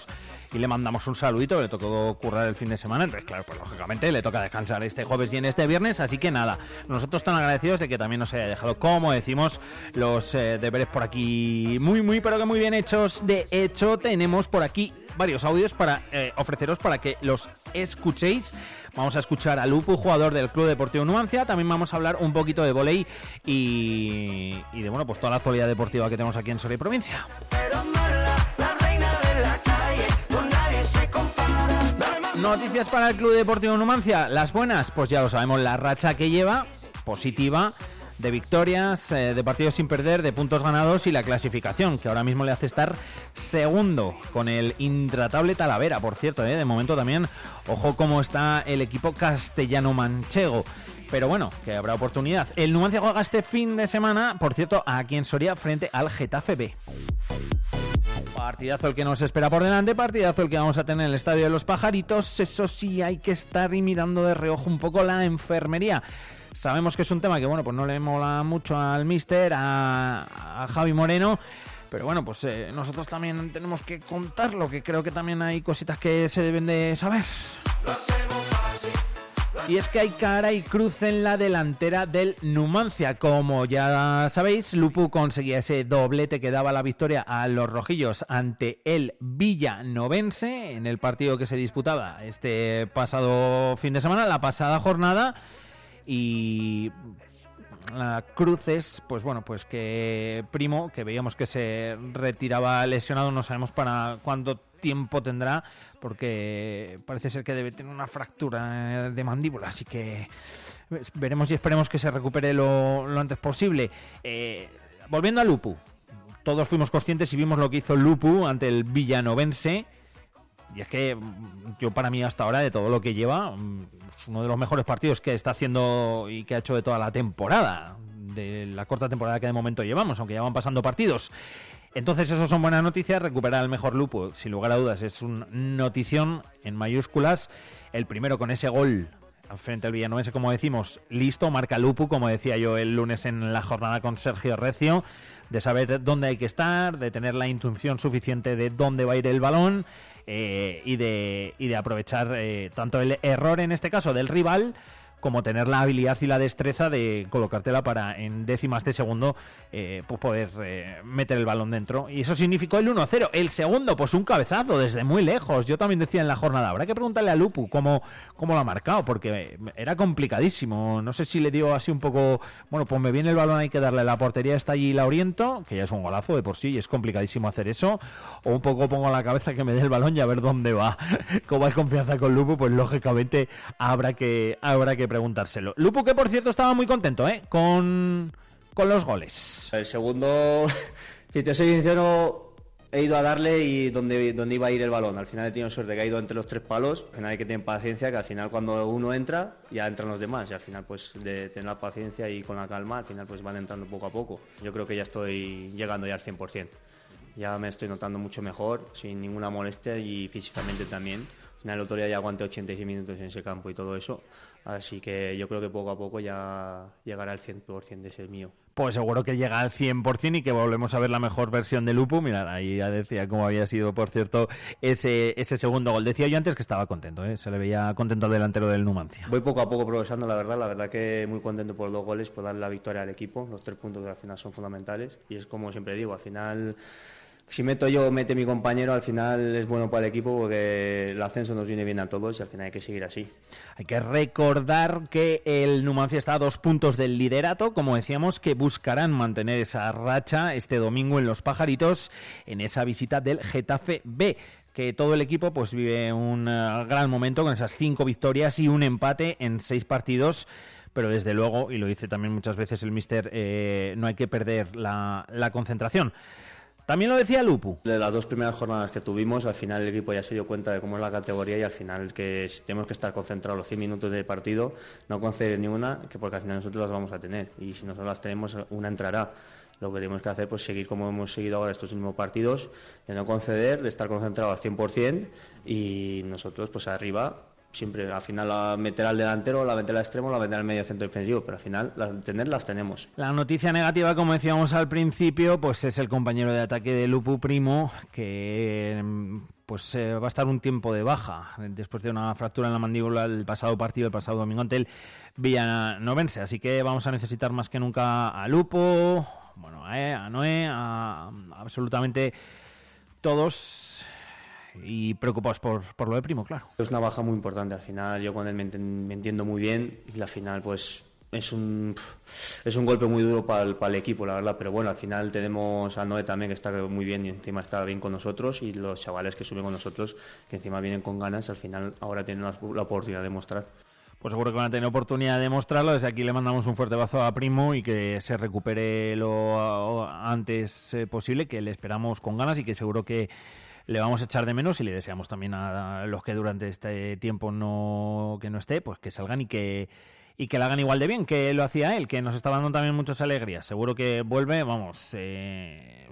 y le mandamos un saludito, le tocó currar el fin de semana, entonces claro, pues lógicamente le toca descansar este jueves y en este viernes, así que nada, nosotros tan agradecidos de que también nos haya dejado, como decimos, los eh, deberes por aquí muy, muy, pero que muy bien hechos. De hecho, tenemos por aquí varios audios para eh, ofreceros para que los escuchéis. Vamos a escuchar a Lupu, jugador del Club Deportivo Nuancia. También vamos a hablar un poquito de volei y, y de bueno, pues toda la actualidad deportiva que tenemos aquí en Soria Provincia. La Noticias para el Club Deportivo Numancia. Las buenas, pues ya lo sabemos, la racha que lleva, positiva, de victorias, eh, de partidos sin perder, de puntos ganados y la clasificación, que ahora mismo le hace estar segundo con el intratable Talavera, por cierto, eh, de momento también, ojo cómo está el equipo castellano-manchego. Pero bueno, que habrá oportunidad. El Numancia juega este fin de semana, por cierto, aquí en Soria, frente al Getafe B. Partidazo el que nos espera por delante, partidazo el que vamos a tener en el Estadio de los Pajaritos. Eso sí, hay que estar y mirando de reojo un poco la enfermería. Sabemos que es un tema que, bueno, pues no le mola mucho al mister, a, a Javi Moreno. Pero bueno, pues eh, nosotros también tenemos que contarlo, que creo que también hay cositas que se deben de saber. Y es que hay cara y cruz en la delantera del Numancia. Como ya sabéis, Lupu conseguía ese doblete que daba la victoria a los rojillos ante el Villanovense en el partido que se disputaba este pasado fin de semana, la pasada jornada. Y la cruces, pues bueno, pues que Primo, que veíamos que se retiraba lesionado, no sabemos para cuánto tiempo tendrá, porque parece ser que debe tener una fractura eh, de mandíbula, así que veremos y esperemos que se recupere lo, lo antes posible. Eh, volviendo a Lupu, todos fuimos conscientes y vimos lo que hizo Lupu ante el Villanovense. Y es que mm, yo para mí hasta ahora de todo lo que lleva, mm, es uno de los mejores partidos que está haciendo y que ha hecho de toda la temporada, de la corta temporada que de momento llevamos, aunque ya van pasando partidos. Entonces eso son buenas noticias, recuperar el mejor Lupo, sin lugar a dudas, es una notición en mayúsculas. El primero con ese gol frente al Villanovense, como decimos, listo, marca Lupu, como decía yo el lunes en la jornada con Sergio Recio, de saber dónde hay que estar, de tener la intuición suficiente de dónde va a ir el balón eh, y, de, y de aprovechar eh, tanto el error en este caso del rival como tener la habilidad y la destreza de colocártela para en décimas de segundo eh, pues poder eh, meter el balón dentro. Y eso significó el 1-0. El segundo, pues un cabezazo desde muy lejos. Yo también decía en la jornada, habrá que preguntarle a Lupu cómo, cómo lo ha marcado, porque era complicadísimo. No sé si le dio así un poco, bueno, pues me viene el balón, hay que darle la portería, está allí la oriento, que ya es un golazo de por sí y es complicadísimo hacer eso. O un poco pongo la cabeza que me dé el balón y a ver dónde va. Como hay confianza con Lupu, pues lógicamente habrá que, habrá que preguntárselo. Lupu, que por cierto estaba muy contento, ¿eh? Con, con los goles. El segundo, si te soy sincero, he ido a darle y donde, donde iba a ir el balón. Al final he tenido suerte que ha ido entre los tres palos. Al final hay que tener paciencia, que al final cuando uno entra, ya entran los demás. Y al final, pues, de tener la paciencia y con la calma, al final, pues van entrando poco a poco. Yo creo que ya estoy llegando ya al 100%. Ya me estoy notando mucho mejor, sin ninguna molestia y físicamente también. Al final el otro día ya aguanté 86 minutos en ese campo y todo eso. Así que yo creo que poco a poco ya llegará el 100% de ser mío. Pues seguro que llega al 100% y que volvemos a ver la mejor versión de Lupu. Mirad, ahí ya decía cómo había sido, por cierto, ese, ese segundo gol. Decía yo antes que estaba contento, ¿eh? se le veía contento al delantero del Numancia. Voy poco a poco progresando, la verdad. La verdad que muy contento por los dos goles, por darle la victoria al equipo. Los tres puntos que al final son fundamentales. Y es como siempre digo, al final si meto yo mete mi compañero, al final es bueno para el equipo porque el ascenso nos viene bien a todos y al final hay que seguir así. Hay que recordar que el Numancia está a dos puntos del liderato, como decíamos, que buscarán mantener esa racha este domingo en Los Pajaritos en esa visita del Getafe B que todo el equipo pues vive un eh, gran momento con esas cinco victorias y un empate en seis partidos pero desde luego, y lo dice también muchas veces el mister, eh, no hay que perder la concentración. También lo decía Lupu. De las dos primeras jornadas que tuvimos, al final el equipo ya se dio cuenta de cómo es la categoría y al final que tenemos que estar concentrados los 100 minutos de partido, no conceder ni una, que porque al final nosotros las vamos a tener y si nosotros las tenemos, una entrará. Lo que tenemos que hacer pues seguir como hemos seguido ahora estos últimos partidos, de no conceder, de estar concentrados al 100% y nosotros pues arriba siempre al final la meter al delantero, la meter al extremo, la meter al medio centro defensivo, pero al final las tener las tenemos. La noticia negativa, como decíamos al principio, pues es el compañero de ataque de Lupu Primo, que pues eh, va a estar un tiempo de baja después de una fractura en la mandíbula el pasado partido, el pasado domingo ante el Villanovense. Así que vamos a necesitar más que nunca a Lupo, bueno, a, a Noé, a absolutamente todos y preocupados por, por lo de Primo, claro. Es una baja muy importante al final, yo con él me, entiendo muy bien y la final pues es un es un golpe muy duro para el, para el equipo, la verdad, pero bueno, al final tenemos a Noé también que está muy bien y encima está bien con nosotros y los chavales que suben con nosotros que encima vienen con ganas, al final ahora tienen la, la oportunidad de mostrar. Pues seguro que van a tener oportunidad de mostrarlo. Desde aquí le mandamos un fuerte abrazo a Primo y que se recupere lo antes eh, posible, que le esperamos con ganas y que seguro que le vamos a echar de menos y le deseamos también a los que durante este tiempo no que no esté, pues que salgan y que y que la hagan igual de bien que lo hacía él, que nos está dando también muchas alegrías. Seguro que vuelve, vamos, eh,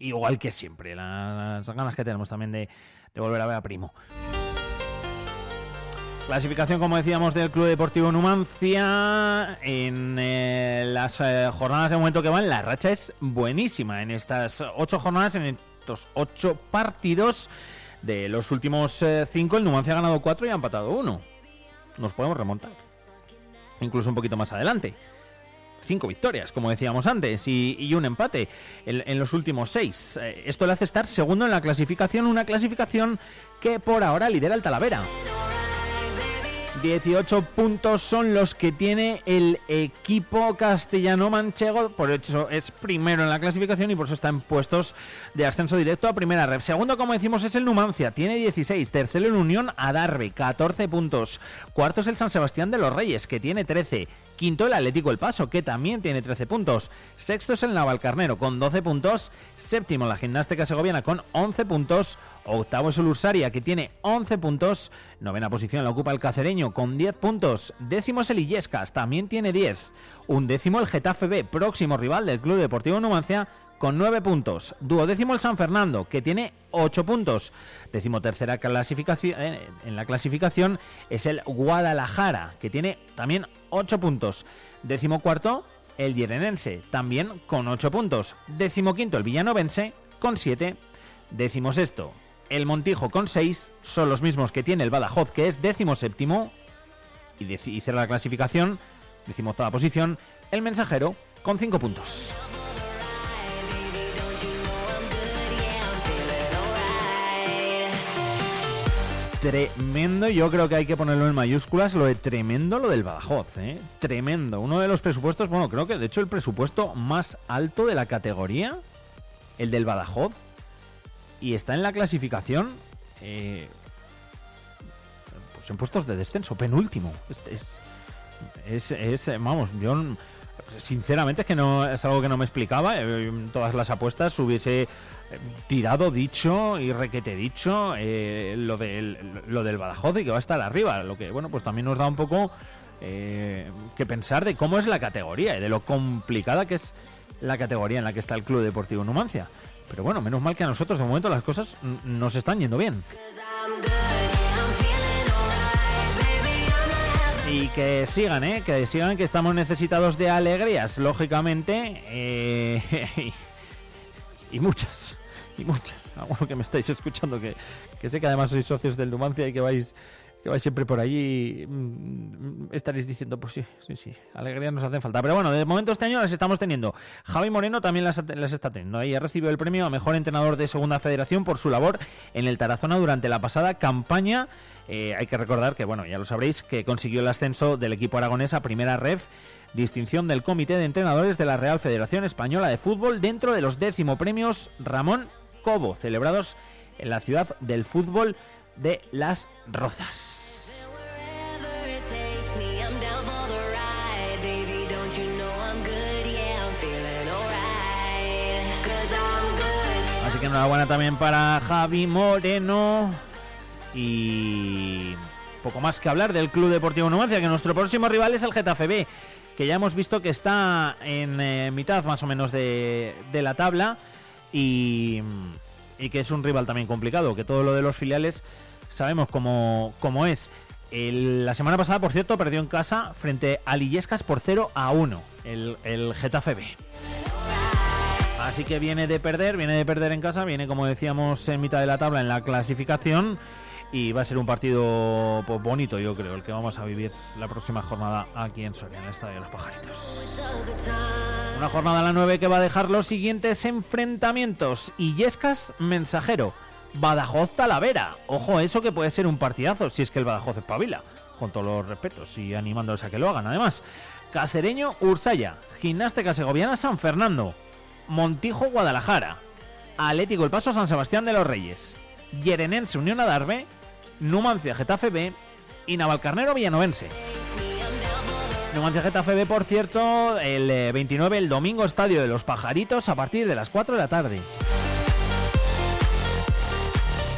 igual que siempre. Las ganas que tenemos también de, de volver a ver a Primo. Clasificación, como decíamos, del Club Deportivo Numancia. En eh, las eh, jornadas de momento que van, la racha es buenísima. En estas ocho jornadas, en estos ocho partidos de los últimos eh, cinco, el Numancia ha ganado cuatro y ha empatado uno. Nos podemos remontar. Incluso un poquito más adelante. Cinco victorias, como decíamos antes, y, un empate en, en los últimos seis. Eh, esto le hace estar segundo en la clasificación, una clasificación que por ahora lidera el Talavera. 18 puntos son los que tiene el equipo castellano manchego, por eso es primero en la clasificación y por eso está en puestos de ascenso directo a primera red. Segundo, como decimos, es el Numancia, tiene 16. Tercero en Unión Adarve, 14 puntos. Cuarto es el San Sebastián de los Reyes, que tiene 13. Quinto el Atlético El Paso, que también tiene 13 puntos. Sexto es el Navalcarnero, con 12 puntos. Séptimo la Gimnástica Segoviana, con 11 puntos. Octavo es el Ursaria, que tiene 11 puntos. Novena posición la ocupa el Cacereño, con 10 puntos. Décimo es el Illescas, también tiene 10. Un décimo el Getafe B, próximo rival del Club Deportivo Numancia, con 9 puntos. Duodécimo el San Fernando, que tiene 8 puntos. Décimo tercera clasificación, eh, en la clasificación es el Guadalajara, que tiene también 8 puntos. Décimo cuarto, el Yerenense, también con 8 puntos. Décimo quinto, el Villanovense, con 7. Décimo sexto, el Montijo con 6. Son los mismos que tiene el Badajoz, que es décimo séptimo. Y, y cierra la clasificación, décimo octava posición, el Mensajero, con 5 puntos. Tremendo, yo creo que hay que ponerlo en mayúsculas, lo de tremendo lo del Badajoz, ¿eh? Tremendo. Uno de los presupuestos, bueno, creo que de hecho el presupuesto más alto de la categoría, el del Badajoz, y está en la clasificación, eh, pues en puestos de descenso, penúltimo. Es, es, es, vamos, yo sinceramente es que no es algo que no me explicaba. eh, todas las apuestas hubiese tirado, dicho y requete dicho eh, lo, del, lo del Badajoz y que va a estar arriba. Lo que, bueno, pues también nos da un poco eh, que pensar de cómo es la categoría y de lo complicada que es la categoría en la que está el Club Deportivo Numancia. Pero bueno, menos mal que a nosotros de momento las cosas nos están yendo bien. Y que sigan, ¿eh? Que sigan que estamos necesitados de alegrías, lógicamente. eh, y muchas, y muchas. Alguno que me estáis escuchando, que, que sé que además sois socios del Numancia y que vais que vais siempre por allí, mm, estaréis diciendo, pues sí, sí, sí, alegrías nos hacen falta. Pero bueno, de momento este año las estamos teniendo. Javi Moreno también las, las está teniendo. Ahí ha recibido el premio a Mejor Entrenador de Segunda Federación por su labor en el Tarazona durante la pasada campaña. Eh, hay que recordar que, bueno, ya lo sabréis, que consiguió el ascenso del equipo aragonés a Primera Ref distinción del Comité de Entrenadores de la Real Federación Española de Fútbol dentro de los décimo premios Ramón Cobo, celebrados en la ciudad del fútbol de Las Rozas. Así que enhorabuena también para Javi Moreno. Y poco más que hablar del Club Deportivo Numancia, que nuestro próximo rival es el Getafe B, que ya hemos visto que está en eh, mitad más o menos de, de la tabla y, y que es un rival también complicado, que todo lo de los filiales sabemos cómo, cómo es. La semana pasada, por cierto, perdió en casa frente a Lillescas por 0 a 1, el, el Getafe. Así que viene de perder, viene de perder en casa, viene como decíamos en mitad de la tabla en la clasificación y va a ser un partido pues, bonito yo creo, el que vamos a vivir la próxima jornada aquí en Soria, en el Estadio de los Pajaritos. Una jornada a la 9 que va a dejar los siguientes enfrentamientos. Illescas Mensajero, Badajoz Talavera. Ojo, eso que puede ser un partidazo si es que el Badajoz es pavila, con todos los respetos y animándoles a que lo hagan. Además, Cacereño Ursaya, Gimnástica Segoviana San Fernando, Montijo Guadalajara, Atlético El Paso San Sebastián de los Reyes, Yerenense Unión Adarve, Numancia Getafe B y Navalcarnero Villanovense. Numancia Getafe B, por cierto, el eh, 29, el domingo, Estadio de los Pajaritos, a partir de las 4 de la tarde.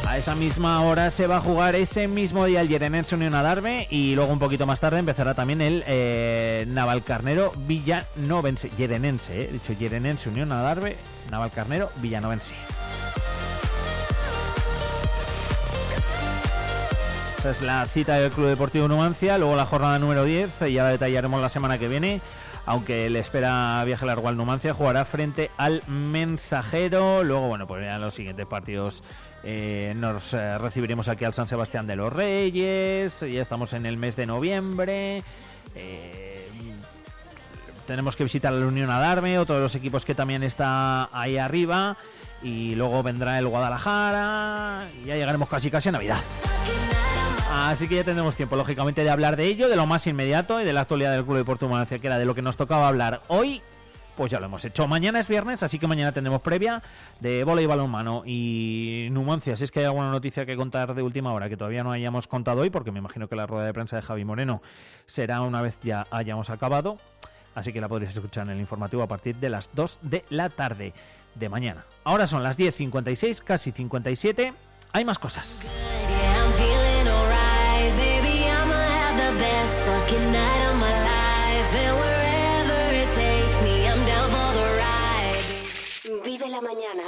A esa misma hora se va a jugar ese mismo día el Yerenense Unión Adarve y luego un poquito más tarde empezará también el eh, Navalcarnero Villanovense. Yerenense, eh, he dicho Yerenense Unión Adarve, Navalcarnero Villanovense. Es la cita del Club Deportivo Numancia. Luego la jornada número 10, ya la detallaremos la semana que viene. Aunque le espera viaje largo al Numancia, jugará frente al Mensajero. Luego, bueno, pues ya en los siguientes partidos eh, nos eh, recibiremos aquí al San Sebastián de los Reyes. Ya estamos en el mes de noviembre. Eh, tenemos que visitar la Unión Adarme, otro de los equipos que también está ahí arriba. Y luego vendrá el Guadalajara. Y ya llegaremos casi casi a Navidad. Así que ya tendremos tiempo, lógicamente, de hablar de ello, de lo más inmediato y de la actualidad del Club Deportivo Numancia, que era de lo que nos tocaba hablar hoy. Pues ya lo hemos hecho. Mañana es viernes, así que mañana tendremos previa de bola y balonmano y Numancia. Si es que hay alguna noticia que contar de última hora que todavía no hayamos contado hoy, porque me imagino que la rueda de prensa de Javi Moreno será una vez ya hayamos acabado. Así que la podréis escuchar en el informativo a partir de las 2 de la tarde de mañana. Ahora son las 10.56, casi 57. Hay más cosas. Fucking. Vive la mañana.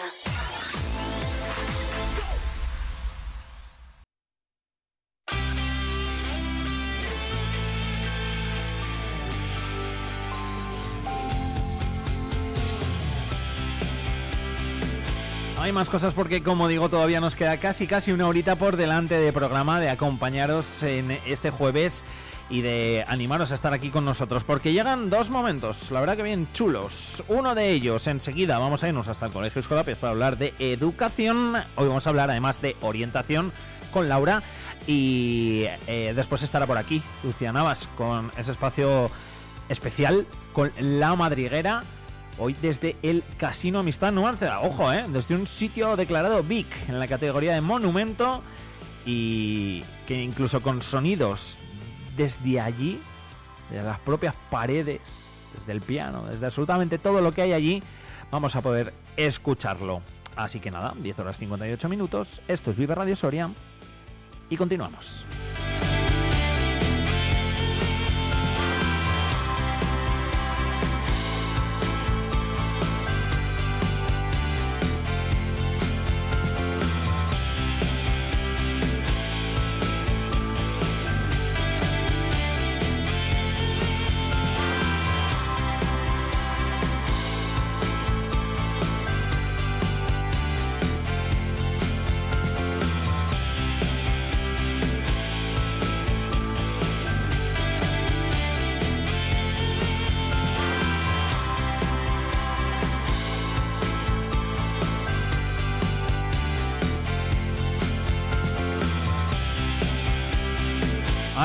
Hay más cosas porque, como digo, todavía nos queda casi casi una horita por delante de programa de acompañaros en este jueves y de animaros a estar aquí con nosotros porque llegan dos momentos, la verdad que bien chulos. Uno de ellos, enseguida vamos a irnos hasta el Colegio Escolapios para hablar de educación. Hoy vamos a hablar además de orientación con Laura y eh, después estará por aquí Lucia Navas con ese espacio especial con la madriguera Hoy desde el Casino Amistad Numancia. Ojo, ¿eh? Desde un sitio declarado BIC en la categoría de monumento y que incluso con sonidos desde allí, de las propias paredes, desde el piano, desde absolutamente todo lo que hay allí, vamos a poder escucharlo. Así que nada, 10 horas 58 minutos. Esto es Vive Radio Soria y continuamos.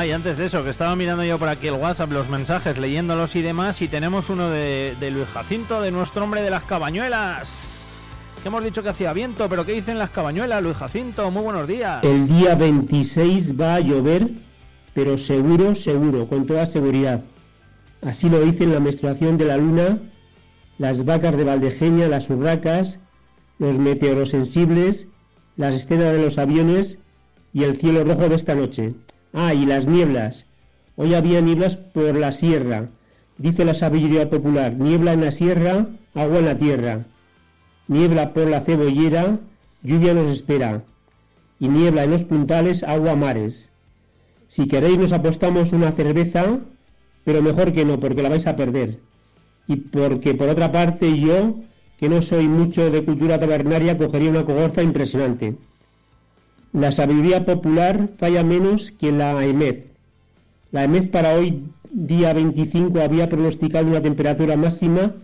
Y antes de eso, que estaba mirando yo por aquí el WhatsApp, los mensajes, leyéndolos y demás, y tenemos uno de, de Luis Jacinto, de nuestro hombre de las cabañuelas. Que hemos dicho que hacía viento, pero ¿qué dicen las cabañuelas, Luis Jacinto? Muy buenos días. El día 26 va a llover, pero seguro, seguro, con toda seguridad. Así lo dicen la menstruación de la luna, las vacas de Valdejeña, las urracas, los meteorosensibles, las escenas de los aviones y el cielo rojo de esta noche. Ah, y las nieblas. Hoy había nieblas por la sierra. Dice la sabiduría popular, niebla en la sierra, agua en la tierra. Niebla por la cebollera, lluvia nos espera. Y niebla en los puntales, agua mares. Si queréis nos apostamos una cerveza, pero mejor que no, porque la vais a perder. Y porque por otra parte yo, que no soy mucho de cultura tabernaria, cogería una cogorza impresionante. La sabiduría popular falla menos que la EMED. La EMED para hoy, día 25, había pronosticado una temperatura máxima